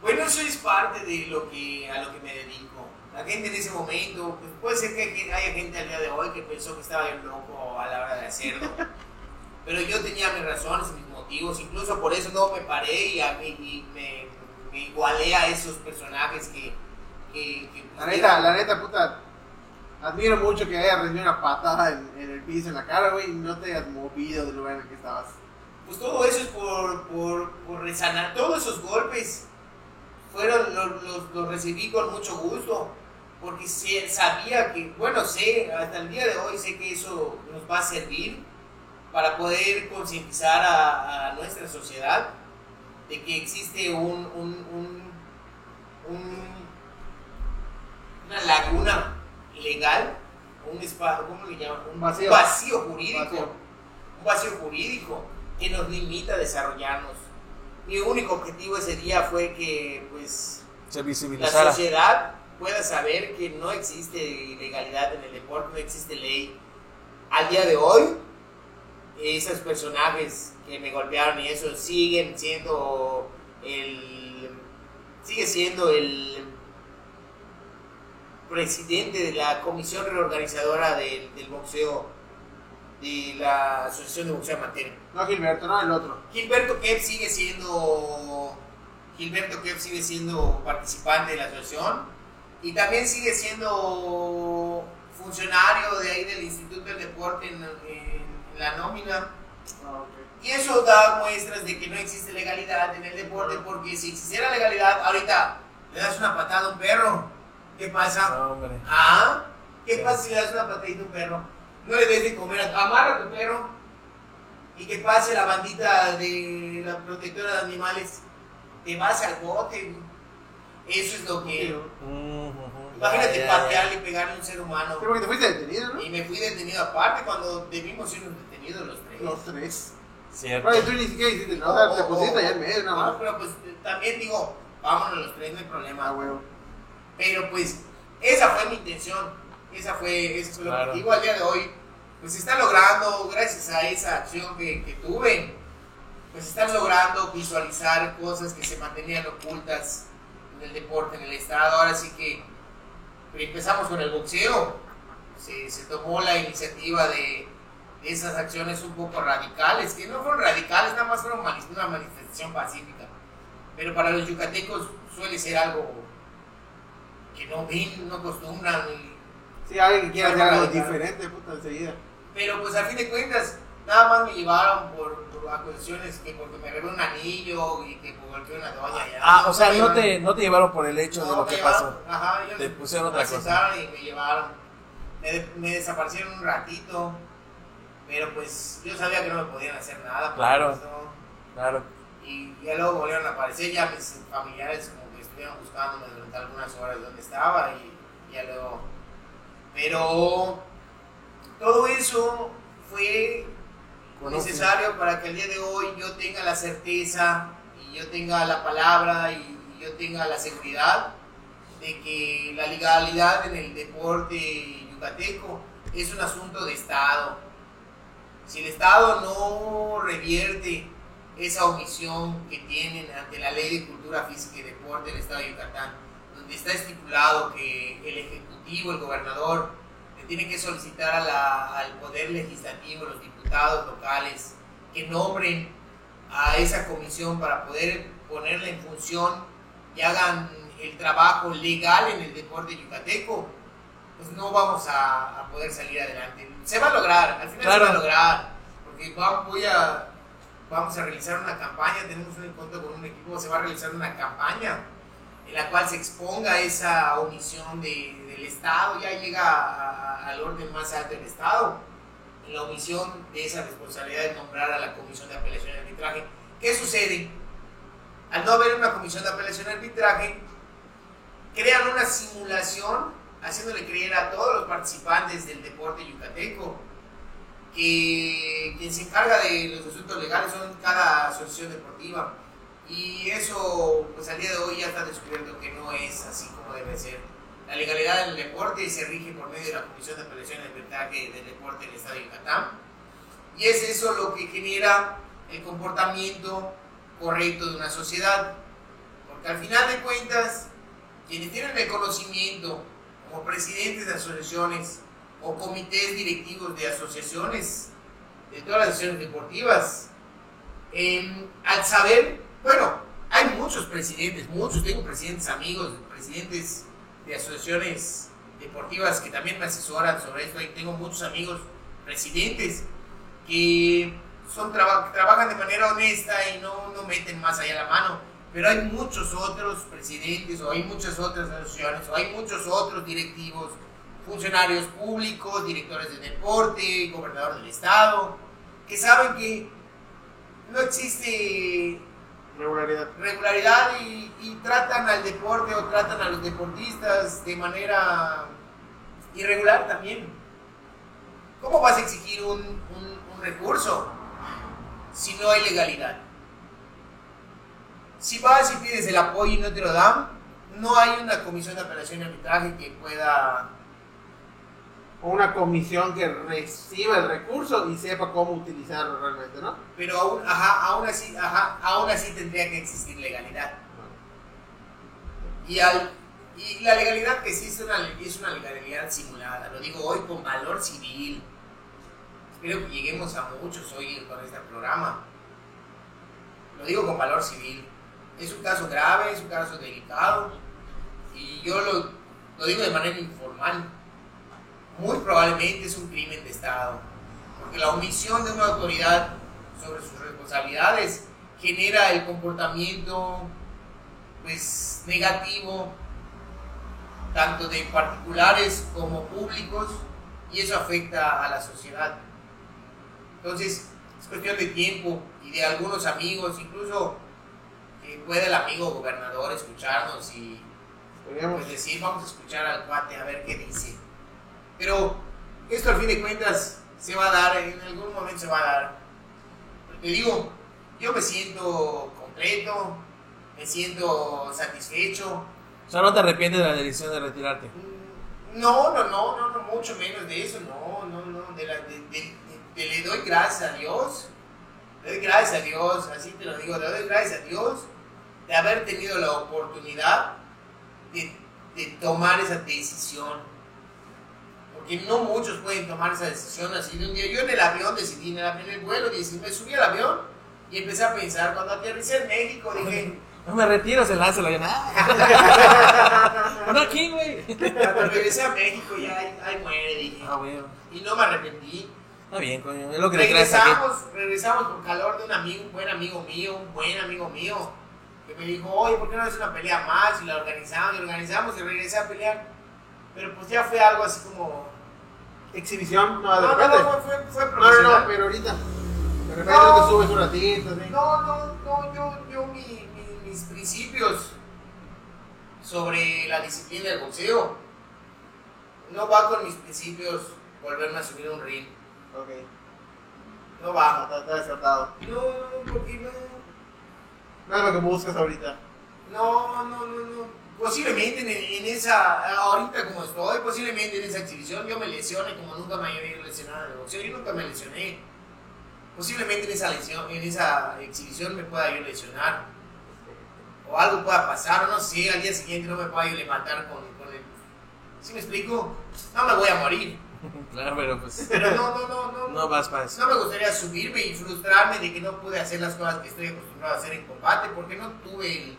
Speaker 4: Bueno, eso es parte de lo que, a lo que me dedico. La gente en ese momento, pues puede ser que haya gente al día de hoy que pensó que estaba bien loco a la hora de hacerlo. Pero yo tenía mis razones mis motivos, incluso por eso no me paré y, a, y me, me, igualé a esos personajes que... que, que
Speaker 2: la neta, la neta, puta, admiro mucho que hayas rendido una patada en, en, el piso, en la cara, güey, y no te hayas movido del lugar en el que estabas.
Speaker 4: Pues todo eso es por, por, por resanar, todos esos golpes fueron, los, los, los recibí con mucho gusto porque sabía que, bueno, sé, hasta el día de hoy sé que eso nos va a servir para poder concientizar a, a, nuestra sociedad de que existe un, un, un, una laguna legal, un espacio, ¿cómo le llaman? Un vacío, vacío jurídico, vacío. un vacío jurídico que nos limita a desarrollarnos. Mi único objetivo ese día fue que, pues,
Speaker 3: Se
Speaker 4: la sociedad pueda saber que no existe ilegalidad en el deporte, no existe ley. Al día de hoy, esos personajes que me golpearon y eso siguen siendo el sigue siendo el presidente de la comisión reorganizadora del, del boxeo de la asociación de boxeo amateur
Speaker 2: no Gilberto no el otro
Speaker 4: Gilberto Kev sigue siendo Gilberto Kev sigue siendo participante de la asociación y también sigue siendo funcionario de ahí del Instituto del Deporte en, en la nómina.
Speaker 2: Ah, okay.
Speaker 4: Y eso da muestras de que no existe legalidad en el deporte, porque si existiera legalidad, ahorita le das una patada a un perro, ¿qué pasa?
Speaker 3: No, hombre.
Speaker 4: ¿Ah? ¿Qué pasa si le das una patadita a un perro? No le des de comer, amarra a tu perro y que pase la bandita de la protectora de animales, te vas al bote. Eso es lo que...
Speaker 3: Uh -huh.
Speaker 4: Imagínate
Speaker 3: Ya, ya, ya.
Speaker 4: patearle y pegarle a un ser humano.
Speaker 2: Pero porque te fuiste detenido, ¿no?
Speaker 4: Y me fui detenido aparte cuando debimos ir detenidos los tres.
Speaker 2: los tres
Speaker 3: Cierto.
Speaker 2: Oye, tú ni siquiera hiciste nada te pusiste allá en medio nada
Speaker 4: No,
Speaker 2: más
Speaker 4: pero pues también digo, vámonos los tres, no hay
Speaker 2: ah
Speaker 4: problema.
Speaker 2: huevo
Speaker 4: Pero pues, esa fue mi intención. Esa fue, ese fue el
Speaker 3: Claro.
Speaker 4: objetivo al día de hoy. Pues se está logrando, gracias a esa acción que, que tuve, pues están logrando visualizar cosas que se mantenían ocultas en el deporte, en el estado. Ahora sí que empezamos con el boxeo. Se, se tomó la iniciativa de, de esas acciones un poco radicales, que no fueron radicales, nada más fueron una manifestación pacífica. Pero para los yucatecos suele ser algo que no ven, no acostumbran. y-
Speaker 2: sí alguien que quiera hacer algo diferente puta enseguida
Speaker 4: Pero pues a fin de cuentas, nada más me llevaron por, por acusaciones que porque me robé un anillo y que por golpeé una doña. ya.
Speaker 3: Ah, o sea, no
Speaker 4: llevaron-
Speaker 3: te, no te llevaron por el hecho de
Speaker 4: no,
Speaker 3: lo
Speaker 4: me
Speaker 3: que
Speaker 4: llevaron,
Speaker 3: pasó.
Speaker 4: Ajá, ellos
Speaker 3: Te pusieron otra cosa.
Speaker 4: y me llevaron. Me, me desaparecieron un ratito. Pero pues yo sabía que no me podían hacer nada. por
Speaker 3: Claro.
Speaker 4: eso.
Speaker 3: Claro.
Speaker 4: Y ya luego volvieron a aparecer, ya mis familiares estuvieron buscándome durante algunas horas dónde estaba y ya luego... Pero todo eso fue necesario para que el día de hoy yo tenga la certeza y yo tenga la palabra y yo tenga la seguridad de que la legalidad en el deporte yucateco es un asunto de Estado. Si el Estado no revierte esa omisión que tienen ante la ley de cultura física y deporte del Estado de Yucatán, donde está estipulado que el Ejecutivo, el gobernador, le tiene que solicitar a la- al Poder Legislativo, los diputados locales, que nombren a esa comisión para poder ponerla en función y hagan el trabajo legal en el deporte yucateco, pues no vamos a, a poder salir adelante. Se va a lograr, al final
Speaker 3: Claro.
Speaker 4: se va a lograr, porque voy a, vamos a realizar una campaña, tenemos un encuentro con un equipo, se va a realizar una campaña en la cual se exponga esa omisión de- del Estado, ya llega al orden más alto del Estado, en la omisión de esa responsabilidad de nombrar a la Comisión de Apelación y Arbitraje. ¿Qué sucede? Al no haber una Comisión de Apelación y Arbitraje, crean una simulación haciéndole creer a todos los participantes del deporte yucateco que quien se encarga de los asuntos legales son cada asociación deportiva. Y eso pues al día de hoy ya está descubierto que no es así como debe ser. La legalidad del deporte se rige por medio de la Comisión de Apelación y Arbitraje del Deporte del Estado de Yucatán. Y es eso lo que genera el comportamiento correcto de una sociedad. Porque al final de cuentas, quienes tienen el conocimiento como presidentes de asociaciones o comités directivos de asociaciones, de todas las asociaciones deportivas, em, al saber, bueno, hay muchos presidentes, muchos, tengo presidentes amigos, presidentes de asociaciones deportivas que también me asesoran sobre esto, y tengo muchos amigos presidentes que son trabajan de manera honesta y no, no meten más allá la mano, pero hay muchos otros presidentes o hay muchas otras asociaciones o hay muchos otros directivos, funcionarios públicos, directores de deporte, gobernador del estado, que saben que no existe
Speaker 2: regularidad,
Speaker 4: regularidad y, tratan al deporte o tratan a los deportistas de manera irregular también. ¿Cómo vas a exigir un, un recurso si no hay legalidad? Si vas y pides el apoyo y no te lo dan, no hay una comisión de apelación y arbitraje que pueda
Speaker 2: una comisión que reciba el recurso y sepa cómo utilizarlo realmente, ¿no?
Speaker 4: Pero aún, ajá, aún así, ajá, aún así tendría que existir legalidad. Y, la legalidad que una, es una legalidad simulada, lo digo hoy con valor civil. Espero que lleguemos a muchos hoy con este programa. Lo digo con valor civil. Es un caso grave, es un caso delicado y yo lo digo de manera informal muy probablemente es un crimen de Estado, porque la omisión de una autoridad sobre sus responsabilidades genera el comportamiento pues negativo tanto de particulares como públicos y eso afecta a la sociedad. Entonces, es cuestión de tiempo y de algunos amigos, incluso que puede el amigo gobernador escucharnos y pues, decir, vamos a escuchar al cuate a ver qué dice. Pero esto al fin de cuentas se va a dar, en algún momento se va a dar. Te digo, yo me siento completo, me siento satisfecho.
Speaker 3: O sea, ¿no te arrepientes de la decisión de retirarte?
Speaker 4: Mm, no, no, no, no, no mucho menos de eso, no, no, no. De le doy gracias a Dios, le doy gracias a Dios, así te lo digo, le doy gracias a Dios de haber tenido la oportunidad de, de tomar esa decisión porque no muchos pueden tomar esa decisión así de un día. Yo en el avión decidí, en el, en el vuelo, me subí al avión y empecé a pensar, cuando aterricé en México, dije...
Speaker 3: No me retiro, se lanza la avión. no aquí, güey.
Speaker 4: Cuando regresé a México ya ahí, muere, dije.
Speaker 3: Ah, bueno.
Speaker 4: Y no me arrepentí.
Speaker 3: Está bien, coño. Es lo que
Speaker 4: regresamos, regresamos con calor de un amigo, un buen amigo mío, un buen amigo mío, que me dijo, oye, ¿por qué no haces una pelea más? Y la organizamos, y organizamos, y regresé a pelear. Pero pues ya fue algo así como
Speaker 2: exhibición, no,
Speaker 4: de no,
Speaker 2: repente.
Speaker 4: No, no, fue, fue
Speaker 2: profesional. No, no, pero ahorita. De repente no, te subes un ratito, ¿sí?
Speaker 4: No, no, no, yo, yo mi, mi, mis principios sobre la disciplina del boxeo no va con mis principios volverme a subir un ring.
Speaker 2: Ok.
Speaker 4: No va.
Speaker 2: Está, descartado.
Speaker 4: No, porque no.
Speaker 2: No es lo que buscas ahorita.
Speaker 4: No, no, no, no posiblemente en, esa, ahorita como estoy, posiblemente en esa exhibición yo me lesione como nunca me había lesionado en el boxeo, yo nunca me lesioné. Posiblemente en esa, lesión, en esa exhibición me pueda yo lesionar. O algo pueda pasar, no sé, al día siguiente no me pueda yo levantar con, con el... ¿Sí me explico? No me voy a morir.
Speaker 3: Claro, pero pues...
Speaker 4: Pero no, no, no, no.
Speaker 3: No vas para eso.
Speaker 4: No me gustaría subirme y frustrarme de que no pude hacer las cosas que estoy acostumbrado a hacer en combate porque no tuve el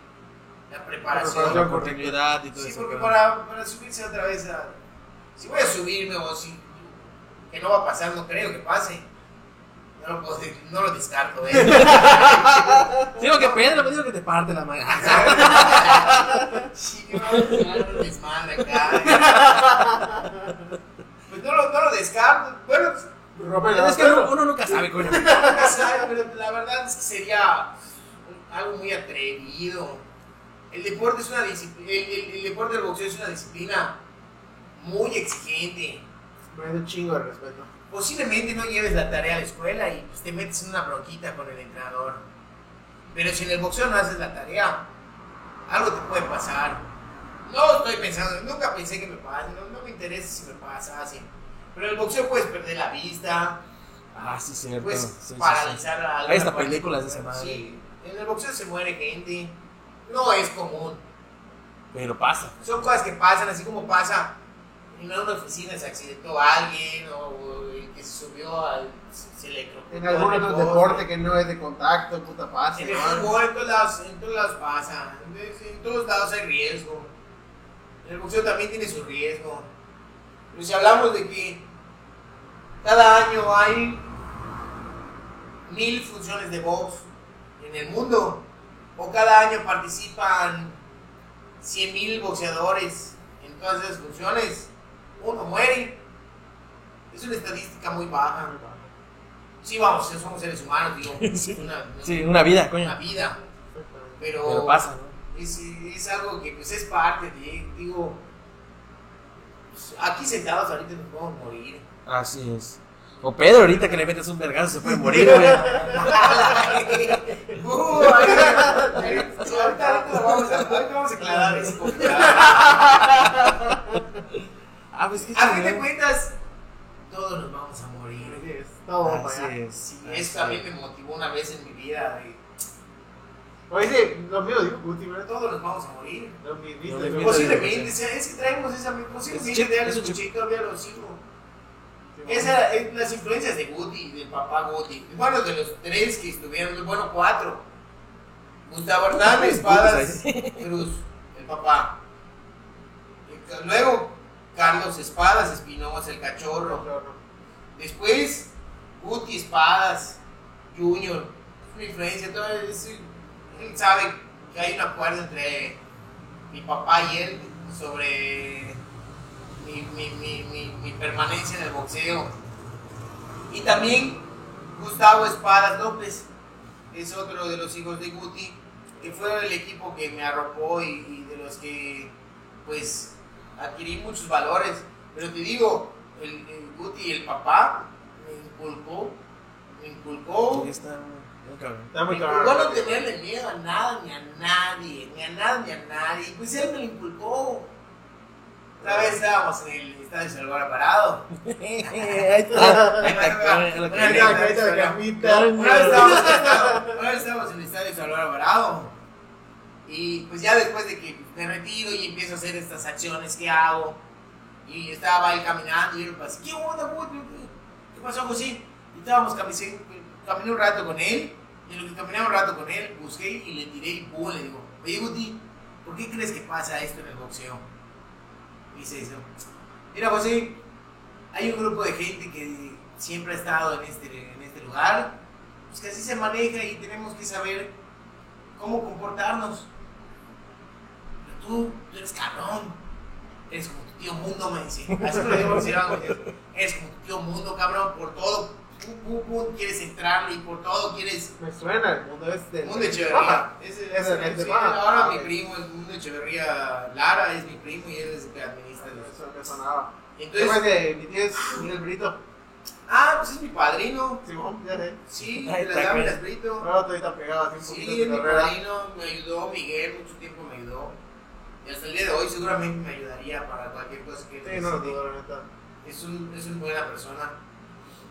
Speaker 4: la preparación,
Speaker 3: la continuidad y todo
Speaker 4: sí,
Speaker 3: eso.
Speaker 4: Sí, porque para, para, subirse otra vez a. Si voy a subirme o si. que no va a pasar, no creo que pase. No lo, puedo, no lo descarto, ¿eh?
Speaker 3: Digo que Pedro me dijo que te parte la mano.
Speaker 4: sí, que va a desmadre acá. Pues no lo, no lo descarto. Bueno,
Speaker 3: es que uno, uno, nunca sabe, coño.
Speaker 4: Nunca sabe, pero la verdad es que sería algo muy atrevido el deporte es una disciplina, el, deporte del boxeo es una disciplina muy exigente.
Speaker 2: Me da un chingo de respeto.
Speaker 4: Posiblemente no lleves la tarea a la escuela y pues, te metes en una bronquita con el entrenador. Pero si en el boxeo no haces la tarea, algo te puede pasar. No estoy pensando, nunca pensé que me pase, no, me interesa si me pasa así. Pero en el boxeo puedes perder la vista.
Speaker 3: Ah, sí, cierto.
Speaker 4: Puedes paralizar a
Speaker 3: Hay esta película de esa madre.
Speaker 4: Sí, en el boxeo se muere gente no es común.
Speaker 3: Pero pasa.
Speaker 4: Son cosas que pasan, así como pasa en una oficina se accidentó alguien o el que se subió al. se le
Speaker 2: En algún otro deporte que no es de contacto, puta pasa.
Speaker 4: En el
Speaker 2: ¿no?
Speaker 4: fútbol, en todos lados, en todos lados pasa. En, en todos lados hay riesgo. El boxeo también tiene su riesgo. Pero si hablamos de que cada año hay mil funciones de box en el mundo, o cada año participan cien mil boxeadores en todas esas funciones, uno muere. Es una estadística muy baja. Sí, vamos, somos seres humanos, digo.
Speaker 3: Sí.
Speaker 4: Una,
Speaker 3: Sí, una vida,
Speaker 4: una
Speaker 3: coño.
Speaker 4: vida. Pero,
Speaker 3: Pero pasa, ¿no?
Speaker 4: es, es algo que pues es parte de, digo, pues, aquí sentados ahorita nos podemos morir.
Speaker 3: Así es. O Pedro, ahorita que le metes un vergazo se puede morir, güey.
Speaker 4: Uh, vamos a, a aclarar eso.
Speaker 3: Ah, pues qué
Speaker 4: A fin de cuentas, todos nos vamos a morir.
Speaker 2: Así es, todo para
Speaker 3: Así
Speaker 2: allá.
Speaker 3: es.
Speaker 4: Sí, eso también me motivó una vez en mi vida.
Speaker 2: Oye, sí, lo mío dijo Guti, ¿verdad?
Speaker 4: todos nos vamos a morir.
Speaker 2: Lo.
Speaker 3: Lo mismo.
Speaker 4: Posiblemente, es que traemos esa posiblemente
Speaker 3: Es chip,
Speaker 4: ya lo
Speaker 3: es un
Speaker 4: escuché y
Speaker 3: chip.
Speaker 4: todavía lo sigo. Esa es las influencias de Guti, del papá Guti. Bueno, de los tres que estuvieron, bueno, cuatro. Gustavo Hernández, Espadas, Cruz, el papá. Luego, Carlos Espadas, Espinosa, el cachorro. Después, Guti Espadas, Junior. Es una influencia, todo es- él sabe que hay un acuerdo entre mi papá y él sobre mi, mi, mi, mi, mi permanencia en el boxeo. Y también Gustavo Espadas López es otro de los hijos de Guti, que fue el equipo que me arropó y, y de los que pues adquirí muchos valores. Pero te digo, el, el Guti, el papá, me inculcó, me inculcó
Speaker 3: Sí, está muy cabrón.
Speaker 2: Está muy
Speaker 4: me inculcó no tenerle miedo a nada ni a nadie, ni a nada ni a nadie. Y Pues él me lo inculcó. Otra vez estábamos en el estadio Salvador Parado.
Speaker 3: Ahí está. Ahí está.
Speaker 4: Bueno,
Speaker 3: lo que
Speaker 4: bueno,
Speaker 3: quería.
Speaker 2: Mira, carita de camita.
Speaker 4: Una vez estábamos, una vez estábamos en el estadio Salvador Alvarado. Y pues ya después de que me retiro y empiezo a hacer estas acciones que hago. Y estaba ahí caminando y yo pasé, ¿qué onda? ¿Qué pasó, José? Y estábamos caminé, caminé un rato con él. Y en lo que caminaba un rato con él, busqué y le tiré y pum, le digo, oye, Guti, ¿por qué crees que pasa esto en el boxeo? Y dice eso. Mira, José, hay un grupo de gente que siempre ha estado en este, en este lugar, pues que así se maneja y tenemos que saber cómo comportarnos. Pero tú, tú eres cabrón, eres como tu tío mundo, me dice. Así eres como tu tío mundo, cabrón, por todo, pum, pum, pum, quieres entrarle y por todo quieres...
Speaker 2: Me suena, el mundo es del.
Speaker 4: Mundo Echeverría.
Speaker 2: Es el
Speaker 4: sí, ahora
Speaker 2: Ah,
Speaker 4: mi primo, el Mundo Echeverría Lara, es mi primo y él es el que administra.
Speaker 2: Eso me sonaba.
Speaker 4: Entonces,
Speaker 2: de mi tío es Miguel Brito.
Speaker 4: ah, pues es mi padrino.
Speaker 2: Simón, ya sé.
Speaker 4: Sí,
Speaker 3: Ahí
Speaker 4: las láminas
Speaker 3: güey.
Speaker 4: Brito.
Speaker 2: No, estoy tan pegado así un
Speaker 4: Sí,
Speaker 2: poquito
Speaker 4: es
Speaker 2: de
Speaker 4: mi
Speaker 2: carrera.
Speaker 4: padrino, me ayudó Miguel, mucho tiempo me ayudó. Y hasta el día de hoy seguramente me ayudaría para cualquier cosa que
Speaker 2: Sí, no
Speaker 4: necesite.
Speaker 2: la neta.
Speaker 4: es, un, es una buena persona.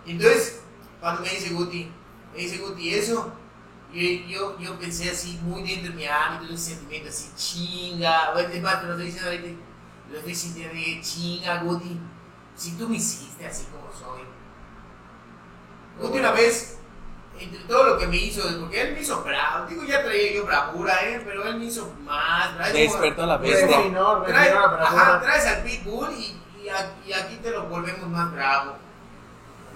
Speaker 4: Y entonces, cuando me dice Guti, me dice Guti eso, y yo, yo pensé así, muy dentro de mi ámbito, un sentimiento así, chinga. Bueno, es más, te lo estoy diciendo ahorita, lo estoy sintiendo de chinga, Guti. Si tú me hiciste así como soy. Guti una vez, entre todo lo que me hizo, porque él me hizo bravo, digo, ya traía yo bravura, ¿eh? pero él me hizo más bravo. Es como-
Speaker 3: Despertó la bestia.
Speaker 2: refinó
Speaker 4: Trae-
Speaker 2: la
Speaker 4: ajá, traes al pitbull y, y, a- y aquí te lo volvemos más bravo.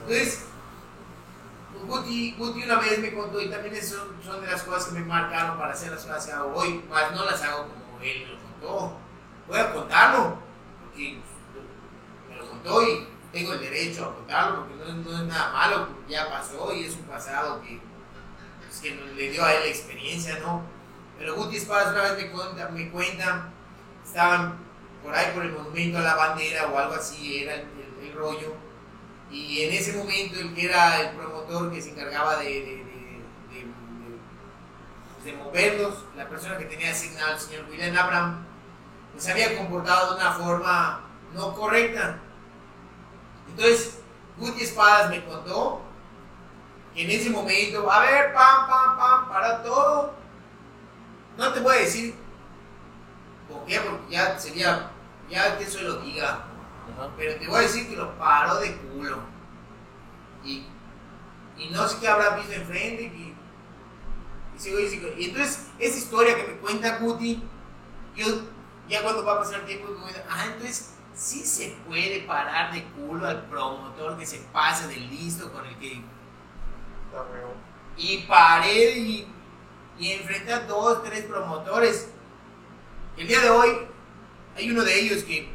Speaker 4: Entonces, Guti, Guti una vez me contó, y también son, son de las cosas que me marcaron para hacer las cosas que hago hoy, más no las hago como él me lo contó. Voy a contarlo, porque me lo contó y tengo el derecho a contarlo, porque no, es- nada malo, ya pasó y es un pasado que, pues, que le dio a él la experiencia, ¿no? Pero Guti Espadas una vez me cuenta, me cuenta estaban por ahí por el monumento a la bandera o algo así, era el rollo. Y en ese momento el que era el promotor que se encargaba de, de, moverlos, la persona que tenía asignado el señor William Abraham, pues se había comportado de una forma no correcta. Entonces, Guti Espadas me contó que en ese momento, a ver, pam, pam, pam, para todo. no te voy a decir por qué, porque ya sería, ya que eso lo diga,
Speaker 3: Ajá.
Speaker 4: pero te voy a decir que lo paró de culo. Y, y no sé qué habrá visto enfrente. Y, y, sigo, y, sigo. Y entonces, esa historia que me cuenta Guti, yo ya cuando va a pasar el tiempo, digo, ah, entonces sí se puede parar de culo al promotor que se pase de listo con el que y paré y, y enfrenté a dos, tres promotores. El día de hoy hay uno de ellos que,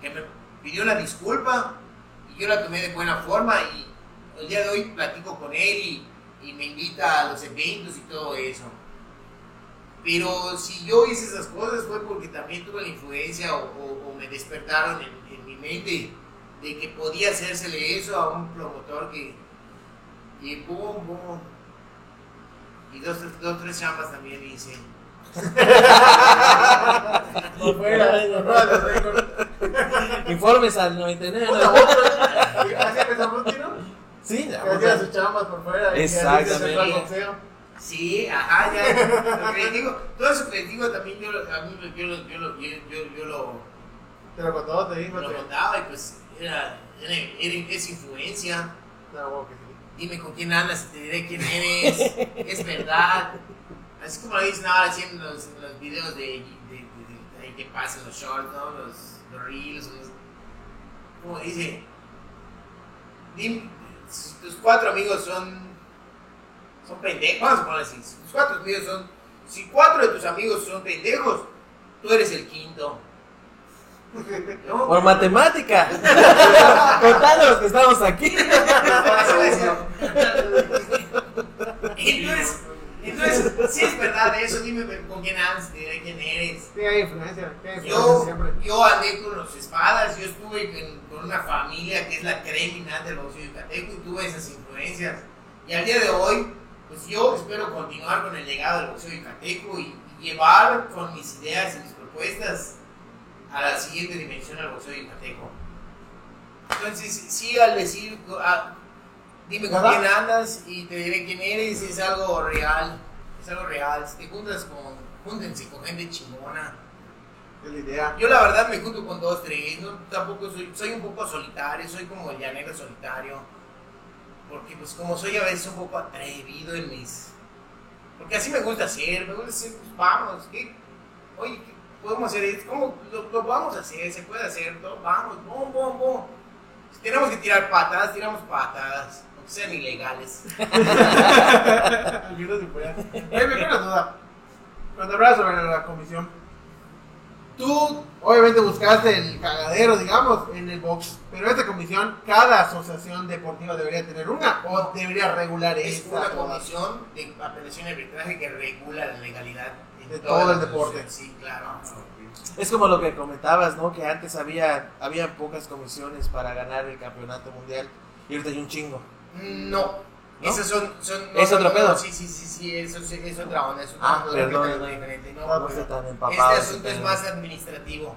Speaker 4: que me pidió la disculpa y yo la tomé de buena forma y el día de hoy platico con él y, y me invita a los eventos y todo eso. Pero si yo hice esas cosas fue porque también tuve la influencia o, o- o me despertaron en, en mi mente de que podía hacérsele eso a un promotor que, y boom, boom. Y dos, tres- dos tres chambas también hice.
Speaker 2: Por fuera.
Speaker 3: Informes al 99.
Speaker 2: Puta,
Speaker 3: ¿no?
Speaker 2: otro. Así empezó Guti, ¿no?
Speaker 3: Sí,
Speaker 2: Que
Speaker 3: ya,
Speaker 2: hacía sus chambas por fuera.
Speaker 3: Exactamente.
Speaker 2: así se entró al boxeo.
Speaker 4: Sí, ajá, ya. Lo que les digo, todo eso que les digo también yo, lo- a mí yo, lo- yo, lo- yo, yo, yo lo,
Speaker 2: Te lo contó, te dijo.
Speaker 4: lo contaba y pues era, era, era- es influencia.
Speaker 2: No, que sí.
Speaker 4: Dime con quién andas y te diré quién eres. es verdad. Así como lo dicen ahora haciendo los, los videos de, de, de, de- de que pasan los shorts, ¿no? Los, los reels. Los, como dice, si tus cuatro amigos son, son pendejos, vamos a ponerlo así. Si tus cuatro amigos son, si cuatro de tus amigos son pendejos, tú eres el quinto. ¿No?
Speaker 3: Por matemática. Contando los que estamos aquí.
Speaker 4: Entonces, entonces, si es verdad eso, dime con quién andas, diré quién eres.
Speaker 2: Sí, hay influencia. Hay influencia
Speaker 4: Yo,
Speaker 2: siempre.
Speaker 4: yo andé con los espadas, yo estuve con, una familia que es la criminal del boxeo yucateco y tuve esas influencias. Y al día de hoy, pues yo espero continuar con el legado del boxeo yucateco y, y llevar con mis ideas y mis propuestas a la siguiente dimensión al boxeo yucateco. Entonces, sí, al decir, dime con
Speaker 2: ¿Verdad?
Speaker 4: quién andas y te diré quién eres, es algo real. Es algo real. Si te juntas con, júntense con gente chingona.
Speaker 2: Es la idea.
Speaker 4: Yo la verdad me junto con dos, tres, no, tampoco soy, soy un poco solitario, soy como el llanero solitario, porque pues como soy a veces un poco atrevido en mis... Porque así me gusta hacer, me gusta decir, pues vamos, ¿qué? Oye, ¿qué podemos hacer? esto? ¿Cómo lo, lo vamos a hacer? ¿Se puede hacer? ¿No? Vamos, bom, bom, bom. Si tenemos que tirar patadas, tiramos patadas, aunque sean ilegales.
Speaker 2: Al menos si fuera. Oye, me una duda. Cuando hablabas sobre la comisión, tú obviamente buscaste el cagadero, digamos, en el box. Pero esta comisión, cada asociación deportiva debería tener una o debería regular
Speaker 4: Es
Speaker 2: esta.
Speaker 4: una comisión de apelación y arbitraje que regula la legalidad en
Speaker 2: De todo el deporte.
Speaker 4: Sí, claro.
Speaker 3: Es como lo que comentabas, ¿no? Que antes había, había pocas comisiones para ganar el campeonato mundial y ahorita hay un chingo.
Speaker 4: No.
Speaker 3: ¿No?
Speaker 4: Esas son, son
Speaker 3: ¿Es
Speaker 4: no,
Speaker 3: otro
Speaker 4: no,
Speaker 3: pedo?
Speaker 4: sí, sí, sí, sí, eso es, es otra onda, es otra
Speaker 3: Ah,
Speaker 4: onda
Speaker 3: perdón,
Speaker 4: diferente.
Speaker 3: No,
Speaker 4: No,
Speaker 3: no estoy tan
Speaker 4: este
Speaker 3: empapado.
Speaker 4: asunto es más administrativo.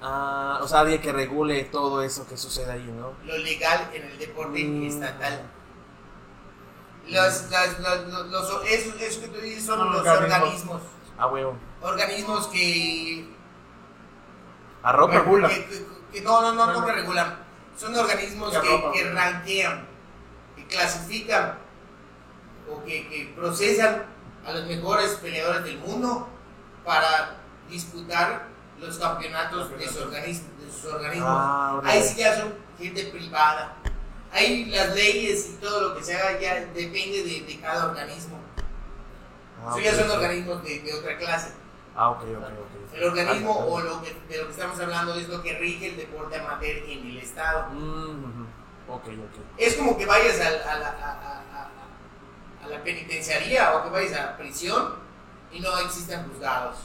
Speaker 3: Ah, o sea, alguien que regule todo eso que sucede ahí, ¿no?
Speaker 4: Lo legal en el deporte
Speaker 3: Mm.
Speaker 4: estatal. Los, las, los, los, los- eso, eso que tú dices son
Speaker 2: Son
Speaker 4: los
Speaker 2: organismos.
Speaker 4: organismos.
Speaker 3: Ah, huevo.
Speaker 4: Organismos que
Speaker 3: Arropa.
Speaker 2: Regula.
Speaker 4: que, que- que no, no, no, no que regulan. Son organismos
Speaker 2: Que
Speaker 4: que,
Speaker 2: arropan.
Speaker 4: Clasifican o que, que procesan a los mejores peleadores del mundo para disputar los campeonatos de, su organismo, de sus organismos.
Speaker 3: Ah.
Speaker 4: Ahí sí ya son gente privada. Ahí las leyes y todo lo que se haga ya depende de, de cada organismo.
Speaker 3: Ah,
Speaker 4: Eso ya
Speaker 3: ok,
Speaker 4: son
Speaker 3: ok.
Speaker 4: organismos de, de otra clase.
Speaker 3: Ah, ok, ok, ok.
Speaker 4: El organismo
Speaker 3: Ah,
Speaker 4: o lo que, de lo que estamos hablando es lo que rige el deporte amateur en el estado.
Speaker 3: Mm, ujú. Ok, ok.
Speaker 4: Es como que vayas a, la, a, a- a- la penitenciaría o que vayas a la prisión y no existan juzgados.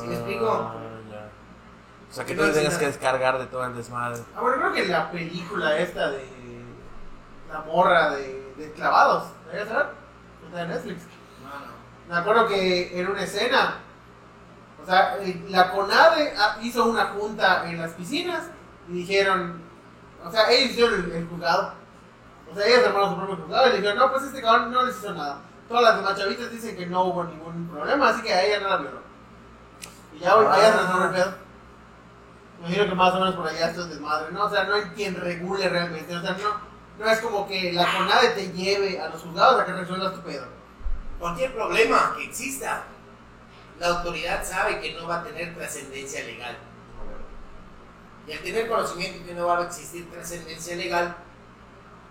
Speaker 4: ¿Sí me explico?
Speaker 3: Ah, ya. O sea, que
Speaker 4: No
Speaker 3: tú
Speaker 4: es
Speaker 3: tengas que descargar de todo el desmadre.
Speaker 2: Ah, bueno, creo que la película esta de la morra de, de clavados, ¿debe ser? Está en Netflix.
Speaker 4: No, no.
Speaker 2: Me acuerdo que en una escena, o sea, la CONADE ah, hizo una junta en las piscinas y dijeron, o sea, ellos hicieron el, juzgado. O sea, ellos armaron su propio juzgado y dijeron, no, pues este cabrón no les hizo nada. todas las demás chavitas dicen que no hubo ningún problema, así que a ella no la violó. Y ya hoy allá se resolvió el pedo. Me imagino que más o menos por allá esto es desmadre, ¿no? O sea, no hay quien regule realmente, o sea, no, no es como que la CONADE te lleve a los juzgados a que resuelvas tu pedo.
Speaker 4: Cualquier problema que exista, la autoridad sabe que no va a tener trascendencia legal. Y al tener conocimiento que no va a existir trascendencia legal,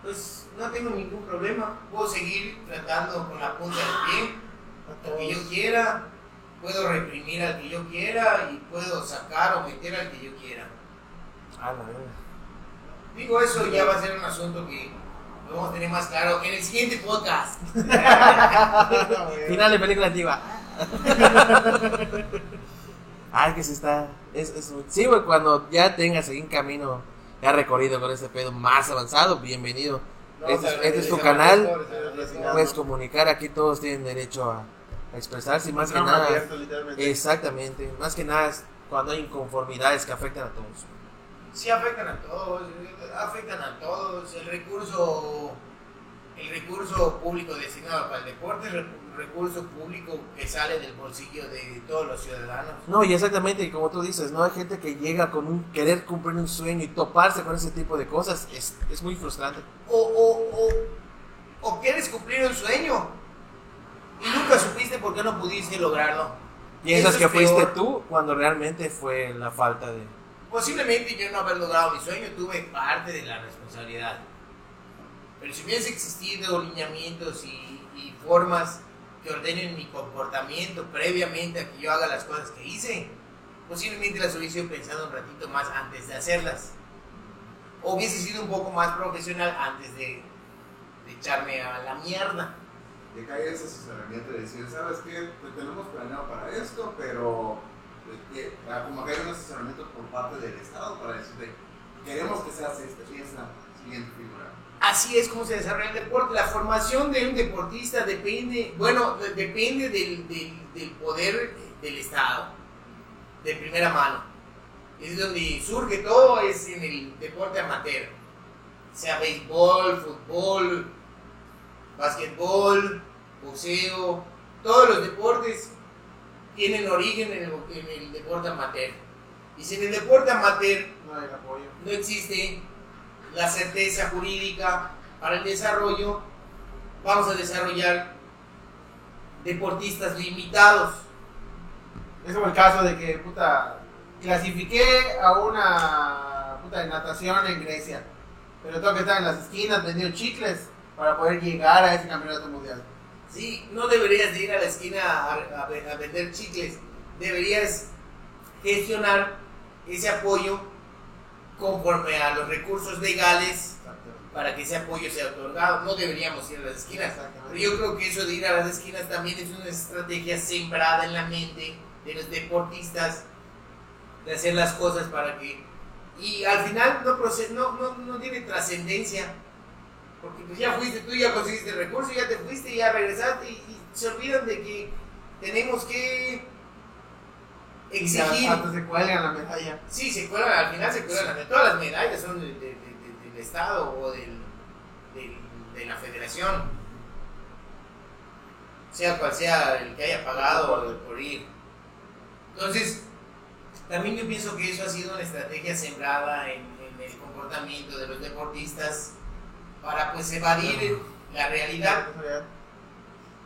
Speaker 4: pues no tengo ningún problema. Puedo seguir tratando con la punta del pie al que yo quiera, puedo reprimir al que yo quiera y puedo sacar o meter al que yo quiera.
Speaker 3: Ah, verdad.
Speaker 4: Digo, eso ya va a ser un asunto que lo vamos a tener más claro en el siguiente podcast.
Speaker 3: Final de película antigua. Ay, que se está. Es, es, sí, güey, cuando ya tengas ahí un camino ya recorrido con este pedo más avanzado, bienvenido. este, es- este es tu canal. Puedes comunicar, aquí todos tienen derecho a, a expresarse y más que nada. Exactamente, más que nada es cuando hay inconformidades que afectan a todos.
Speaker 4: Sí, afectan a todos, afectan a todos. El recurso, el recurso público destinado para el deporte, el recu- recurso público que sale del bolsillo de todos los ciudadanos.
Speaker 3: No, y exactamente, y como tú dices, no hay gente que llega con un querer cumplir un sueño y toparse con ese tipo de cosas, es, es muy frustrante.
Speaker 4: O, o, o, o quieres cumplir un sueño y nunca supiste por qué no pudiste lograrlo.
Speaker 3: Piensas
Speaker 4: Eso
Speaker 3: que
Speaker 4: es
Speaker 3: fuiste
Speaker 4: peor.
Speaker 3: tú cuando realmente fue la falta de...
Speaker 4: Posiblemente yo no haber logrado mi sueño tuve parte de la responsabilidad. Pero si hubiese existido lineamientos y, formas que ordenen mi comportamiento previamente a que yo haga las cosas que hice, posiblemente las hubiese ido pensando un ratito más antes de hacerlas. O hubiese sido un poco más profesional antes de, echarme a la mierda.
Speaker 1: de haya ese asesoramiento de decir, ¿sabes qué? Pues tenemos planeado para esto, pero pues, ah, como que hay un asesoramiento por parte del Estado para decirte, queremos que seas esta y esta siguiente figura.
Speaker 4: Así es como se desarrolla el deporte. La formación de un deportista depende, bueno, de- depende del, del- del poder del Estado, de primera mano. Es donde surge todo, es en el deporte amateur. Sea béisbol, fútbol, básquetbol, boxeo, todos los deportes tienen origen en el, en el deporte amateur. Y si en el deporte amateur
Speaker 2: No hay apoyo.
Speaker 4: no existe la certeza jurídica para el desarrollo, vamos a desarrollar deportistas limitados.
Speaker 2: Es como el caso de que, puta, clasifiqué a una puta de natación en Grecia. Pero tengo que estar en las esquinas vendiendo chicles para poder llegar a ese campeonato mundial.
Speaker 4: Sí, no deberías de ir a la esquina a vender chicles, deberías gestionar ese apoyo conforme a los recursos legales para que ese apoyo sea otorgado. No deberíamos ir a las esquinas. Pero yo creo que eso de ir a las esquinas también es una estrategia sembrada en la mente de los deportistas de hacer las cosas para que... Y al final no, no, no, no tiene trascendencia. Porque pues ya fuiste tú, ya conseguiste el recurso, ya te fuiste, ya regresaste y, y se olvidan de que tenemos que exigir...
Speaker 2: Hasta se cuelgan la medalla.
Speaker 4: Sí, se cuelgan, al final se cuelgan, las- todas las medallas son de- de- de- de- del Estado o del, del- de la Federación, sea cual sea el que haya pagado por ir. Entonces, también yo pienso que eso ha sido una estrategia sembrada en, en el comportamiento de los deportistas para pues evadir la realidad.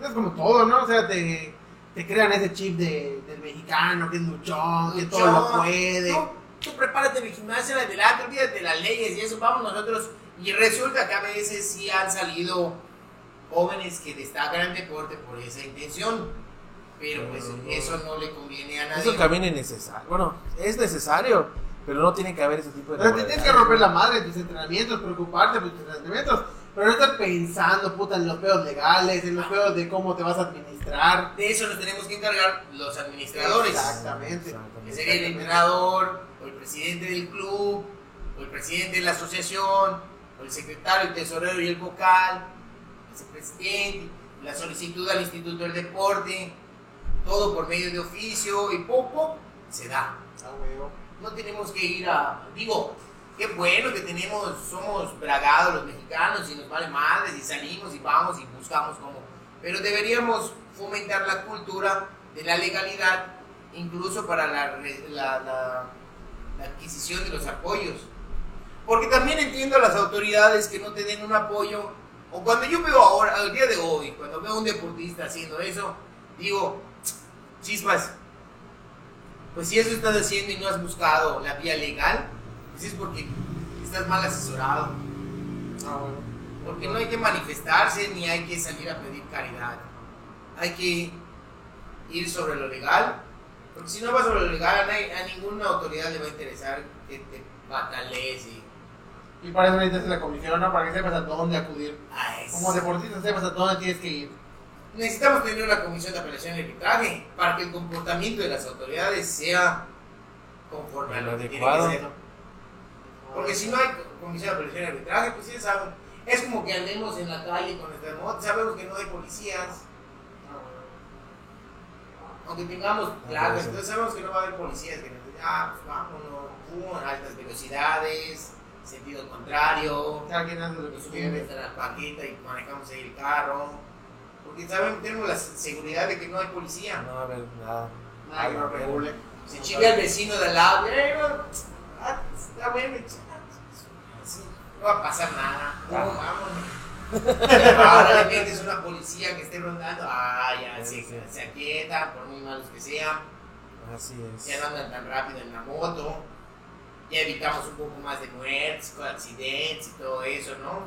Speaker 2: Es como todo, ¿no? O sea, te, te crean ese chip de, del mexicano que es luchón, que todo lo puede.
Speaker 4: Tú, tú prepárate en el gimnasio adelante, olvídate de las leyes y eso, vamos nosotros. Y resulta que a veces sí han salido jóvenes que destacan el deporte por esa intención. Pero pues
Speaker 3: Pero no.
Speaker 4: eso no le conviene a nadie.
Speaker 3: Eso también es necesario. Bueno, es necesario, pero no tiene que haber ese tipo de...
Speaker 2: O sea, te tienes que romper la madre en tus entrenamientos, preocuparte por tus entrenamientos, pero no estar pensando, puta, en los pedos legales, en los pedos de cómo te vas a administrar.
Speaker 4: De eso nos tenemos que encargar los administradores.
Speaker 2: Exactamente.
Speaker 4: Que sería el entrenador, o el presidente del club, o el presidente de la asociación, o el secretario, el tesorero y el vocal, el vicepresidente, la solicitud al Instituto del Deporte, todo por medio de oficio y poco se da.
Speaker 2: Ah.
Speaker 4: No tenemos que ir a. Digo, qué bueno que tenemos, somos bragados los mexicanos y nos vale madres y salimos y vamos y buscamos cómo pero deberíamos fomentar la cultura de la legalidad, incluso para la, la- la- la adquisición de los apoyos. Porque también entiendo a las autoridades que no te den un apoyo, o cuando yo veo ahora, al día de hoy, cuando veo a un deportista haciendo eso, digo, chispas, pues si eso estás haciendo y no has buscado la vía legal, pues es porque estás mal asesorado.
Speaker 2: Ah, bueno.
Speaker 4: Porque no hay que manifestarse ni hay que salir a pedir caridad. Hay que ir sobre lo legal. Porque si no vas sobre lo legal, a, ninguna autoridad le va a interesar que te batalees y
Speaker 2: Y para eso necesitas la comisión, ¿no? Para que sepas a dónde acudir.
Speaker 4: a eso.
Speaker 2: Como deportista sepas a dónde tienes que ir.
Speaker 4: Necesitamos tener una comisión de apelación y arbitraje para que el comportamiento de las autoridades sea conforme a lo que tiene que ser. Porque si no hay comisión de y arbitraje, pues ya saben. Es como que andemos en la calle con nuestras motos, sabemos que no hay policías. Aunque tengamos placas,
Speaker 3: ser.
Speaker 4: entonces sabemos que no va a haber policías. Que nos dicen, ah, pues vámonos, pum, altas velocidades, sentido contrario.
Speaker 2: Cada quien hace lo que
Speaker 4: subimos a la paqueta y manejamos ahí el carro. Porque saben, tenemos la seguridad de que no hay policía.
Speaker 3: No va a haber nada.
Speaker 2: Nada que regule.
Speaker 4: Se chinga el vecino de al lado. "Eh, no, ah, está bueno, sí, no va a pasar nada. No,
Speaker 3: Ah.
Speaker 4: vámonos. Ahora le metes una policía que esté rondando. Ah, ya
Speaker 3: Sí,
Speaker 4: se, se por muy malos que sean.
Speaker 3: Así es.
Speaker 4: Ya no andan tan rápido en la moto. Ya evitamos un poco más de muertes, accidentes y todo eso, ¿no?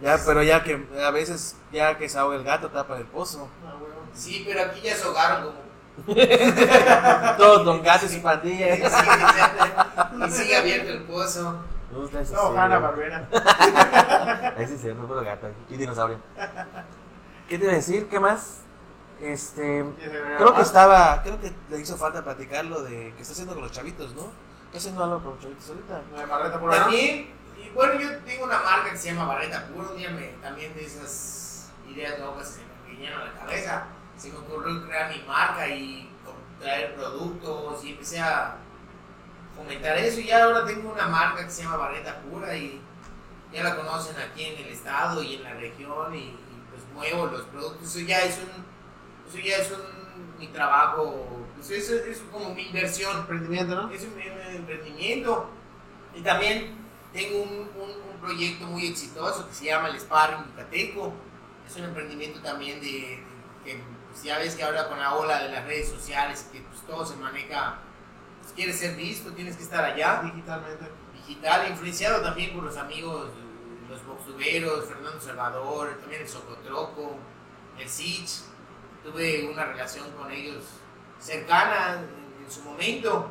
Speaker 3: Ya, pero ya que a veces, ya que se ahoga el gato, tapa el pozo.
Speaker 2: Ah, bueno.
Speaker 4: Sí, pero aquí ya se ahogaron como
Speaker 3: Todos don gatos y
Speaker 4: Sí,
Speaker 3: pandillas.
Speaker 4: y sigue abierto el pozo.
Speaker 2: No,
Speaker 3: sí,
Speaker 2: Hanna. Barbera.
Speaker 3: Ahí sí se no puro gato. Y dinosaurio. ¿Qué te iba a decir? ¿Qué más? Este. Creo que estaba. Creo que le hizo falta platicar lo de que está haciendo con los chavitos, ¿no? ¿Está haciendo algo con los chavitos ahorita?
Speaker 2: La Barreta por ahí.
Speaker 4: También, y bueno, yo tengo una marca que se llama Barreta Puro. Un día me, también de esas ideas locas que se me vinieron a la cabeza, se me ocurrió crear mi marca y traer productos y empecé a fomentar eso. Y ya ahora tengo una marca que se llama Barreta Pura y ya la conocen aquí en el estado y en la región y, y, pues muevo los productos. Eso ya es un, eso ya es un, mi trabajo, eso es como mi inversión.
Speaker 2: Emprendimiento, ¿no?
Speaker 4: Es un, un emprendimiento. Y también tengo un, un- proyecto muy exitoso que se llama el Sparring Yucateco. Es un emprendimiento también de, pues, ya ves que ahora con la ola de las redes sociales, que pues, todo se maneja, pues, quieres ser visto, tienes que estar allá.
Speaker 2: Digitalmente.
Speaker 4: Digital, influenciado también por los amigos, los boxtuberos, Fernando Salvador, también el Socotroco, el Sich. Tuve una relación con ellos cercana en, su momento.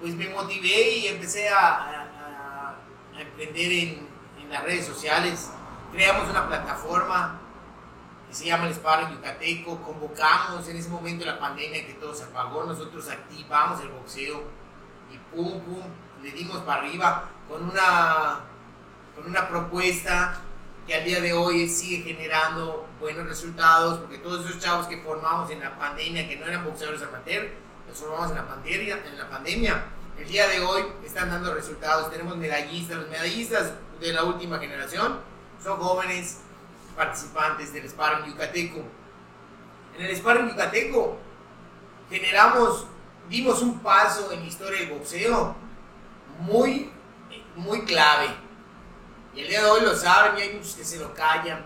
Speaker 4: Pues me motivé y empecé a, a- a- a emprender en, en las redes sociales. Creamos una plataforma que se llama el Sparring Yucateco. Convocamos en ese momento de la pandemia que todo se apagó. Nosotros activamos el boxeo y pum, pum, le dimos para arriba con una, con una propuesta que al día de hoy sigue generando buenos resultados, porque todos esos chavos que formamos en la pandemia, que no eran boxeadores amateur, los formamos en la, pandemia, en la pandemia, el día de hoy están dando resultados. Tenemos medallistas, los medallistas de la última generación son jóvenes participantes del Sparring Yucateco. En el Sparring Yucateco generamos, dimos un paso en la historia del boxeo muy, muy clave. Y el día de hoy lo saben y hay muchos que se lo callan.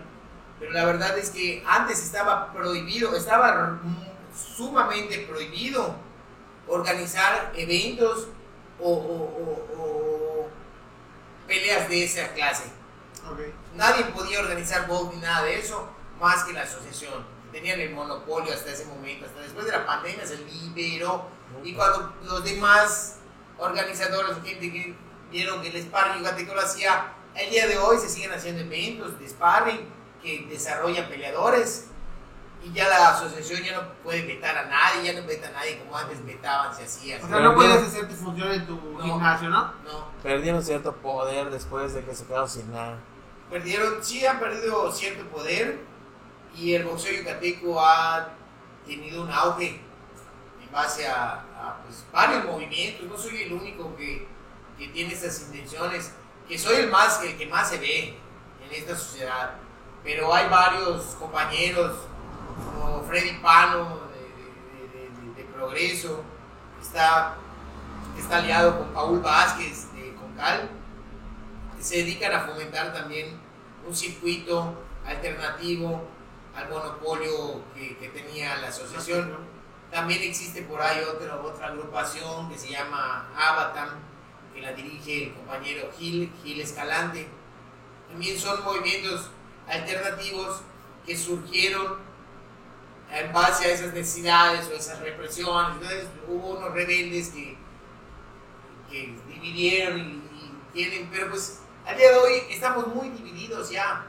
Speaker 4: Pero la verdad es que antes estaba prohibido, estaba sumamente prohibido organizar eventos o, o- o- o peleas de esa clase.
Speaker 2: Ok.
Speaker 4: Nadie podía organizar box ni nada de eso, más que la asociación. Tenían el monopolio hasta ese momento, hasta después de la pandemia se liberó. Y cuando los demás organizadores, gente que vieron que el sparring yucateco lo hacía, el día de hoy se siguen haciendo eventos de sparring que desarrollan peleadores. Y ya la asociación ya no puede vetar a nadie, ya no veta a nadie como antes vetaban, se hacía.
Speaker 2: O sea, no puedes hacer tu función en tu
Speaker 4: No.
Speaker 2: gimnasio, ¿no?
Speaker 4: No,
Speaker 3: Perdieron cierto poder después de que se quedaron sin nada.
Speaker 4: Perdieron, sí han perdido cierto poder y el boxeo yucateco ha tenido un auge en base a, pues, varios movimientos. No soy el único que, que tiene estas intenciones, que soy el más el que más se ve en esta sociedad. Pero hay varios compañeros Freddy Pano de, de- de- Progreso, está, está aliado con Paul Vázquez de Concal, se dedican a fomentar también un circuito alternativo al monopolio que, que tenía la asociación. También existe por ahí otra, otra agrupación que se llama Avatam, que la dirige el compañero Gil, Gil Escalante. También son movimientos alternativos que surgieron en base a esas necesidades o esas represiones. Entonces hubo unos rebeldes que, que dividieron y, y tienen, pero pues al día de hoy estamos muy divididos ya.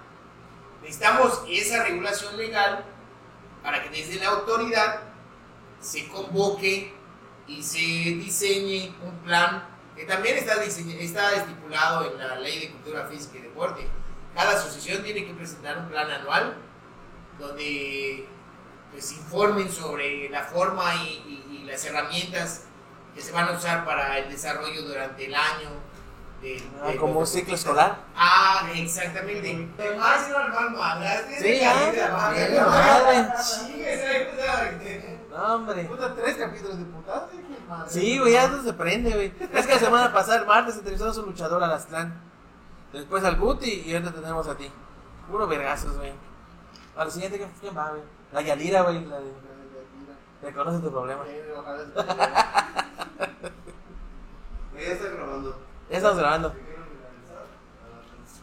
Speaker 4: Necesitamos esa regulación legal para que desde la autoridad se convoque y se diseñe un plan que también está, está estipulado en la ley de cultura física y deporte. Cada asociación tiene que presentar un plan anual donde pues informen sobre la forma y- y las herramientas que se van a usar para el desarrollo durante el año. De-
Speaker 3: Ah,
Speaker 4: de
Speaker 3: como un ciclo escolar.
Speaker 4: Ah, exactamente. Además, no, hermano, hablaste
Speaker 3: Sí,
Speaker 4: de
Speaker 3: ya,
Speaker 4: la vida,
Speaker 3: madre. No, hombre.
Speaker 2: Puta, tres capítulos de madre.
Speaker 3: Sí, güey, ya no se prende, güey. Es que la semana pasada, el martes, entrevistamos a un luchador al Aztlán. Después al Guti y ahorita tenemos a ti. Puro vergazos, güey. A la siguiente, ¿quién- ¿quién va, güey? La Yalira, güey. La de... Reconoce tu problema.
Speaker 2: Eh, ojalá
Speaker 1: Ya está grabando.
Speaker 3: Ya estamos grabando.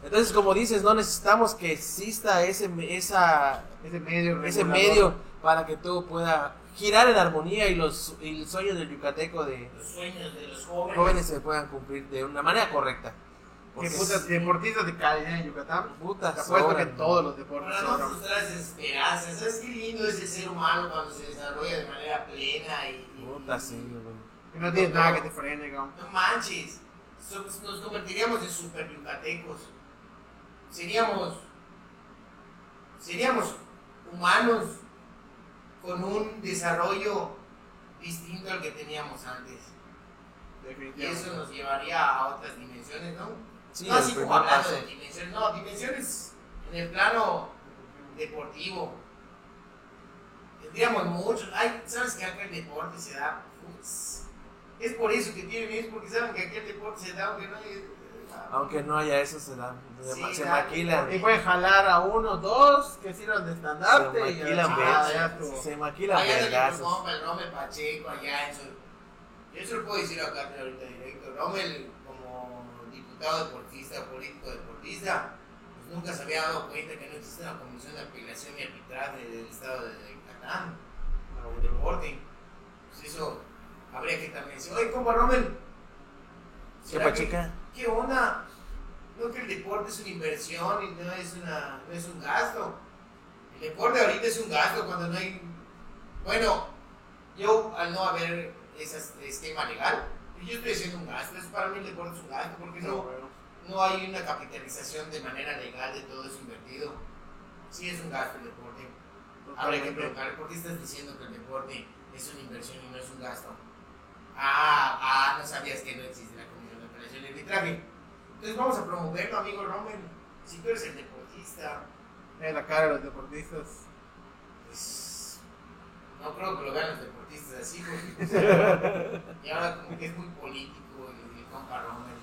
Speaker 3: Entonces, como dices, no necesitamos que exista ese, esa,
Speaker 2: Ese medio.
Speaker 3: ese medio para que todo pueda girar en armonía y los y el sueño del yucateco de
Speaker 4: Los sueños de los jóvenes.
Speaker 3: jóvenes se puedan cumplir de una manera correcta.
Speaker 2: Que putas deportistas de calidad en Yucatán.
Speaker 3: putas
Speaker 2: Te apuesto que
Speaker 3: sobran.
Speaker 2: todos los deportes
Speaker 4: Para no frustrar esas esperanzas. ¿Sabes qué lindo es el ser humano cuando se desarrolla de manera plena y. y-
Speaker 3: Puta, sí, güey.
Speaker 2: Y no tienes nada que te frene, cabrón.
Speaker 4: No manches. Nos convertiríamos en super yucatecos. Seríamos. Seríamos humanos con un desarrollo distinto al que teníamos antes. Y eso nos llevaría a otras dimensiones, ¿no?
Speaker 3: Sí,
Speaker 4: no así como hablando
Speaker 3: paso.
Speaker 4: de dimensiones, no, dimensiones en el plano deportivo. Tendríamos muchos. Ay, ¿sabes que acá el deporte se da? Es por eso que tienen, es porque saben que aquí el deporte se da, aunque no hay.
Speaker 3: Aunque no haya eso, se, da, se,
Speaker 4: Sí,
Speaker 3: ma- se maquilan.
Speaker 2: Y pueden jalar a uno, dos que sirvan de
Speaker 3: Se
Speaker 2: estandarte. y
Speaker 3: maquilan,
Speaker 2: ya,
Speaker 3: vergas.
Speaker 2: ya estuvo.
Speaker 3: Se maquilan
Speaker 4: Allá de mi
Speaker 3: vergazos.
Speaker 4: compa, el Rommel Pacheco, allá en su. Yo se lo puedo decir acá ahorita directo. Rommel, como diputado deportista, político deportista, pues nunca se había dado cuenta que no existe una comisión de apelación y arbitraje del estado de Yucatán. el deporte. Pues eso habría que también decir, oye, compa Rommel,
Speaker 3: ¿Qué
Speaker 4: ¿será que-
Speaker 3: pachica?
Speaker 4: ¿qué onda? No que el deporte es una inversión y no es, una, no es un gasto. El deporte ahorita es un gasto cuando no hay... Bueno, yo al no haber ese esquema legal, yo estoy haciendo un gasto. Es para mí el deporte es un gasto porque no, no hay una capitalización de manera legal de todo eso invertido. Sí es un gasto el deporte. Ahora hay que preguntar, ¿por qué estás diciendo que el deporte es una inversión y no es un gasto? Ah, ah, no sabías que no existe la comisión de apelación y arbitraje. Entonces vamos a promoverlo, amigo Rommel. Si tú eres el deportista,
Speaker 2: Es la cara de los deportistas.
Speaker 4: pues no creo que lo vean los deportistas así, porque y ahora como que es muy político el, el compa Rommel.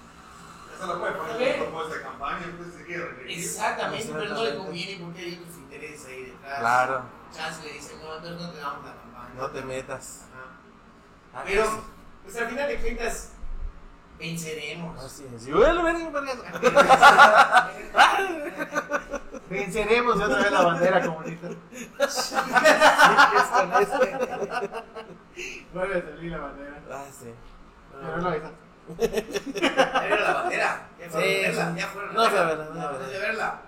Speaker 1: Eso lo puede poner en propuesta de campaña, pues se quiere reelegir.
Speaker 4: Exactamente, pero no le conviene porque hay otros intereses ahí detrás.
Speaker 3: Claro,
Speaker 4: Chance le dicen, no, entonces no te damos la campaña.
Speaker 3: no te metas.
Speaker 4: Ajá. Pero, pues al final de cuentas, venceremos.
Speaker 3: Así es. Y bueno, ven, un vergazo.
Speaker 2: Venceremos y otra vez la bandera comunista. Vuelve a salir la bandera.
Speaker 3: Ah, sí.
Speaker 2: Pero no avisa.
Speaker 4: Era la bandera. Ya fueron
Speaker 3: Sí,
Speaker 4: verla, ya fueron
Speaker 3: No fue a verla, no
Speaker 4: No
Speaker 3: verla.
Speaker 4: a verla.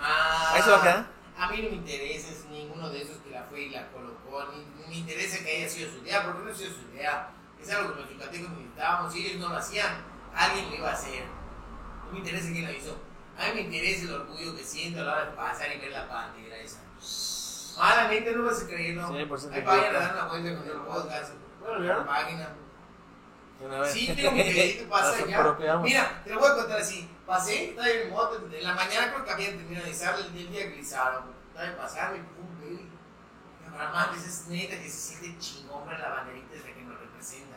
Speaker 4: Ah,
Speaker 3: ¿Ahí se va a quedar?
Speaker 4: A mí no me interesa es ninguno de esos que la fue y la colocó. Ni, ni me interesa que haya sido su idea, porque no ha sido su idea. Es algo que los yucatecos necesitábamos. Si ellos no lo hacían, alguien lo iba a hacer. No me interesa quién lo hizo. A mí me interesa el orgullo que siento a la hora de pasar y ver la bandera esa. La neta no vas a creerlo.
Speaker 3: 100%
Speaker 4: Ahí vayan a dar una vuelta con el podcast.
Speaker 2: Bueno,
Speaker 4: la
Speaker 2: ya.
Speaker 4: página.
Speaker 3: Una vez.
Speaker 4: Sí, tengo mi crédito, pasa ya. Mira, te lo voy a contar así. Pasé, estaba en mi moto, en la mañana creo que habían terminado de izar el, día que lizaron. Estaba pasando y pum, baby. Me para mames, es neta que se siente chingón ver la banderita desde que nos representa.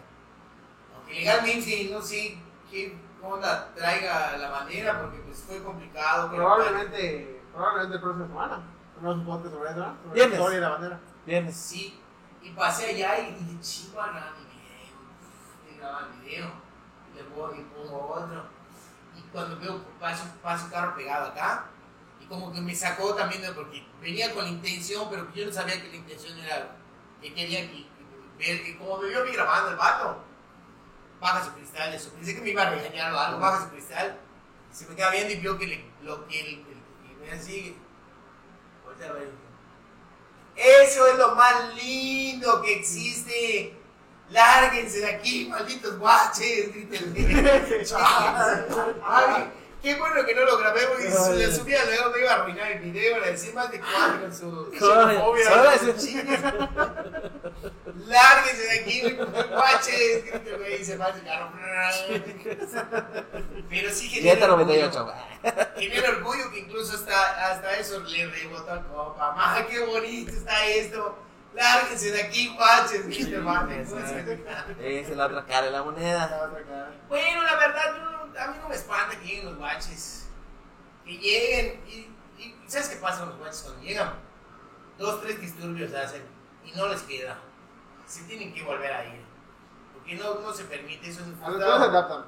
Speaker 4: Aunque legalmente no sé qué onda traiga la bandera, porque pues fue complicado. pero
Speaker 2: Probablemente, probablemente el próximo semana. Tenemos un podcast sobre eso, ¿no? Sobre la
Speaker 3: Viernes.
Speaker 2: la bandera.
Speaker 4: Sí, y pasé allá y dije, chingo, grabar mi video. Y graba el video. Y le pongo, y pongo otro. Y cuando veo, paso, paso carro pegado acá. Y como que me sacó también, de- porque venía con la intención, pero yo no sabía que la intención era que quería que, que- ver que como me vio a mí grabando el vato, baja su cristal, eso. Pensé que me iba a regañar o algo, baja su cristal. Se me queda viendo y vio que le, lo que el, el, así. Eso es lo más lindo que existe. Lárguense de aquí, malditos guaches. Grítenle. Qué bueno que no lo grabé porque si le subía luego me iba a arruinar el video. Le decía más de cuatro con su xenofobia.
Speaker 3: Eso.
Speaker 4: Lárguense de aquí, guaches. Va el carro. Pero sí genera
Speaker 3: Dieta
Speaker 4: orgullo.
Speaker 3: 98.
Speaker 4: Genera orgullo que incluso hasta, hasta eso le rebotó al copa. ¡Maja, qué bonito está esto! Lárguense de aquí, guaches. ¿viste, mate?
Speaker 3: Esa es la otra cara de la moneda.
Speaker 4: Bueno, la verdad, yo no- a mí no me espanta que lleguen los guaches. Que lleguen. Y, y ¿sabes qué pasa con los guaches cuando llegan? Dos, tres disturbios hacen y no les queda. Se tienen que volver a ir. Porque no, no se permite eso.
Speaker 2: A los dos se adaptan.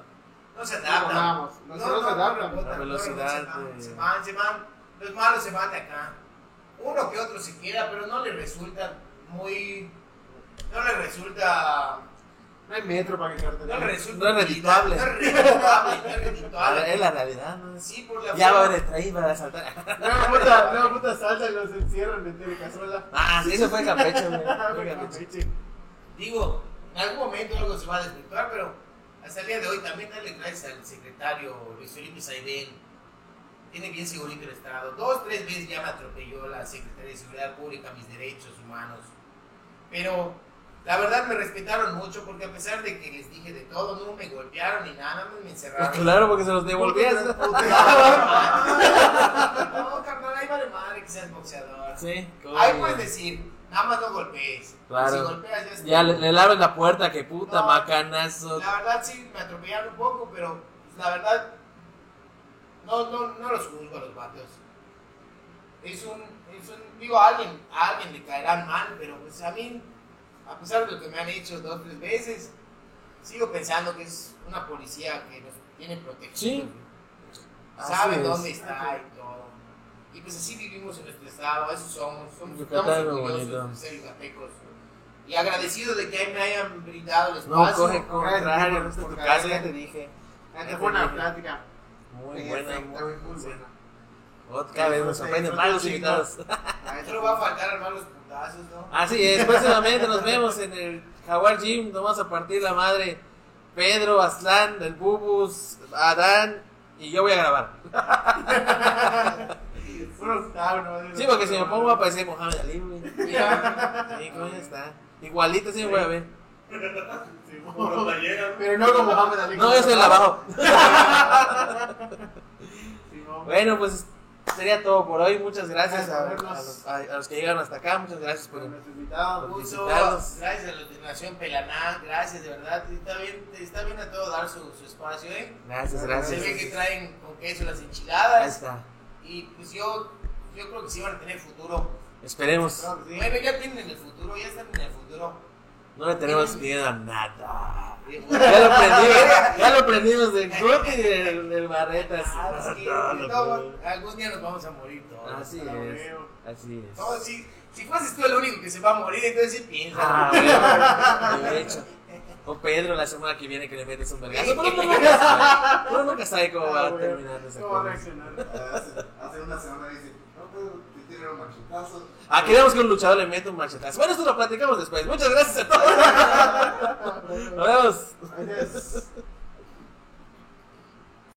Speaker 4: No se adaptan.
Speaker 2: hablábamos, los dos se adaptan.
Speaker 3: La
Speaker 4: no
Speaker 3: velocidad.
Speaker 4: Se van, se van. Los malos se van de acá. Uno que otro se queda, pero no le resulta muy. No le resulta.
Speaker 2: No hay metro para que
Speaker 4: No resulta.
Speaker 3: No es redituable.
Speaker 4: No es. No
Speaker 3: la realidad, ¿no?
Speaker 4: Sí, por la
Speaker 3: Ya va a haber extraí para asaltar.
Speaker 2: Luego puta, luego puta salta y los encierran en telecazuela.
Speaker 3: Ah, sí, eso fue Campeche, güey.
Speaker 2: Ah,
Speaker 3: Fue. Campeche.
Speaker 4: Digo, en algún momento algo se va a desvirtuar, pero hasta el día de hoy también darle gracias al secretario Luis Felipe Saidén. Tiene bien segurito el Estado. Dos, tres veces ya me atropelló la Secretaría de Seguridad Pública, mis derechos humanos. Pero la verdad me respetaron mucho porque a pesar de que les dije de todo, no me golpearon ni nada, no me encerraron.
Speaker 3: Pues claro, porque se los devolvías.
Speaker 4: No, carnal, ahí vale madre que seas boxeador.
Speaker 3: Sí,
Speaker 4: Ahí puedes decir, nada más no golpees.
Speaker 3: Claro.
Speaker 4: Si golpeas ya está.
Speaker 3: Ya le, le abres la puerta, que puta
Speaker 4: No.
Speaker 3: macanazo.
Speaker 4: La verdad sí me atropellaron un poco, pero la verdad no, no, no los juzgo a los vatos. Es un, es un, digo, a alguien, a alguien le caerán mal, pero pues a mí, a pesar de lo que me han hecho dos tres veces, sigo pensando que es una policía que nos tiene protegidos.
Speaker 3: Sí.
Speaker 4: Saben
Speaker 3: Así es.
Speaker 4: dónde está y todo. Y pues así vivimos en nuestro estado, eso somos, somos estamos orgullosos de ser yucatecos. Y agradecido de que me hayan brindado el
Speaker 3: No,
Speaker 4: espacio.
Speaker 3: coge contrario,
Speaker 2: Gracias,
Speaker 3: esta es tu casa,
Speaker 2: ya
Speaker 3: te dije.
Speaker 2: Qué buena plática.
Speaker 3: Muy buena, muy,
Speaker 2: buena.
Speaker 3: Otra vez nos sorprenden más los invitados.
Speaker 4: Solo va a faltar armar los putazos, ¿no?
Speaker 3: Así es, próximamente nos vemos en el Jaguar Gym. Nos vamos a partir la madre. Pedro, Aslan, el Bubus, Adán y yo voy a grabar.
Speaker 2: Octavo,
Speaker 3: Sí, porque si me pongo a parecer Mohamed Ali, güey. Sí, ¿cómo ya está? Igualito sí me voy a ver.
Speaker 2: Pero no como Mohamed Ali.
Speaker 3: No, yo soy el abajo. Bueno, pues sería todo por hoy. Muchas gracias a, los, a- a los que llegaron hasta acá. Muchas gracias por.
Speaker 2: Invitado.
Speaker 3: Por visitarnos.
Speaker 4: gracias a la Nación Pelaná, gracias de verdad. Está bien, está bien a todo dar su, su espacio, ¿eh?
Speaker 3: Gracias,
Speaker 4: Se
Speaker 3: gracias.
Speaker 4: ve que traen con queso las
Speaker 3: Ahí
Speaker 4: enchiladas.
Speaker 3: está.
Speaker 4: Y pues yo, yo creo que sí van a tener futuro.
Speaker 3: Esperemos.
Speaker 2: Sí.
Speaker 4: Bueno, ya tienen el futuro, ya están en el futuro.
Speaker 3: No le tenemos miedo a nada.
Speaker 4: Ya
Speaker 3: lo aprendimos, ya lo aprendimos del Crut y del, del Barretas.
Speaker 4: Ah, sí, de todo, algún día nos vamos a morir todos.
Speaker 3: Así es.
Speaker 2: veo.
Speaker 3: Así es.
Speaker 4: No, si, si fueses tú el único que se va a morir, entonces sí piensa.
Speaker 3: Ah, bueno, de hecho. O Pedro la semana que viene que le metes un vergazo. Pero uno nunca sabe. Uno nunca sabe cómo va
Speaker 2: Ah,
Speaker 3: a terminar esa
Speaker 2: ¿Cómo va a
Speaker 3: cosa.
Speaker 2: reaccionar?
Speaker 1: Hace, hace una semana dice, tiran un machetazo.
Speaker 3: Ah, queremos que un luchador le meta un machetazo. Bueno, esto lo platicamos después. Muchas gracias a todos. Nos vemos.
Speaker 2: Adiós.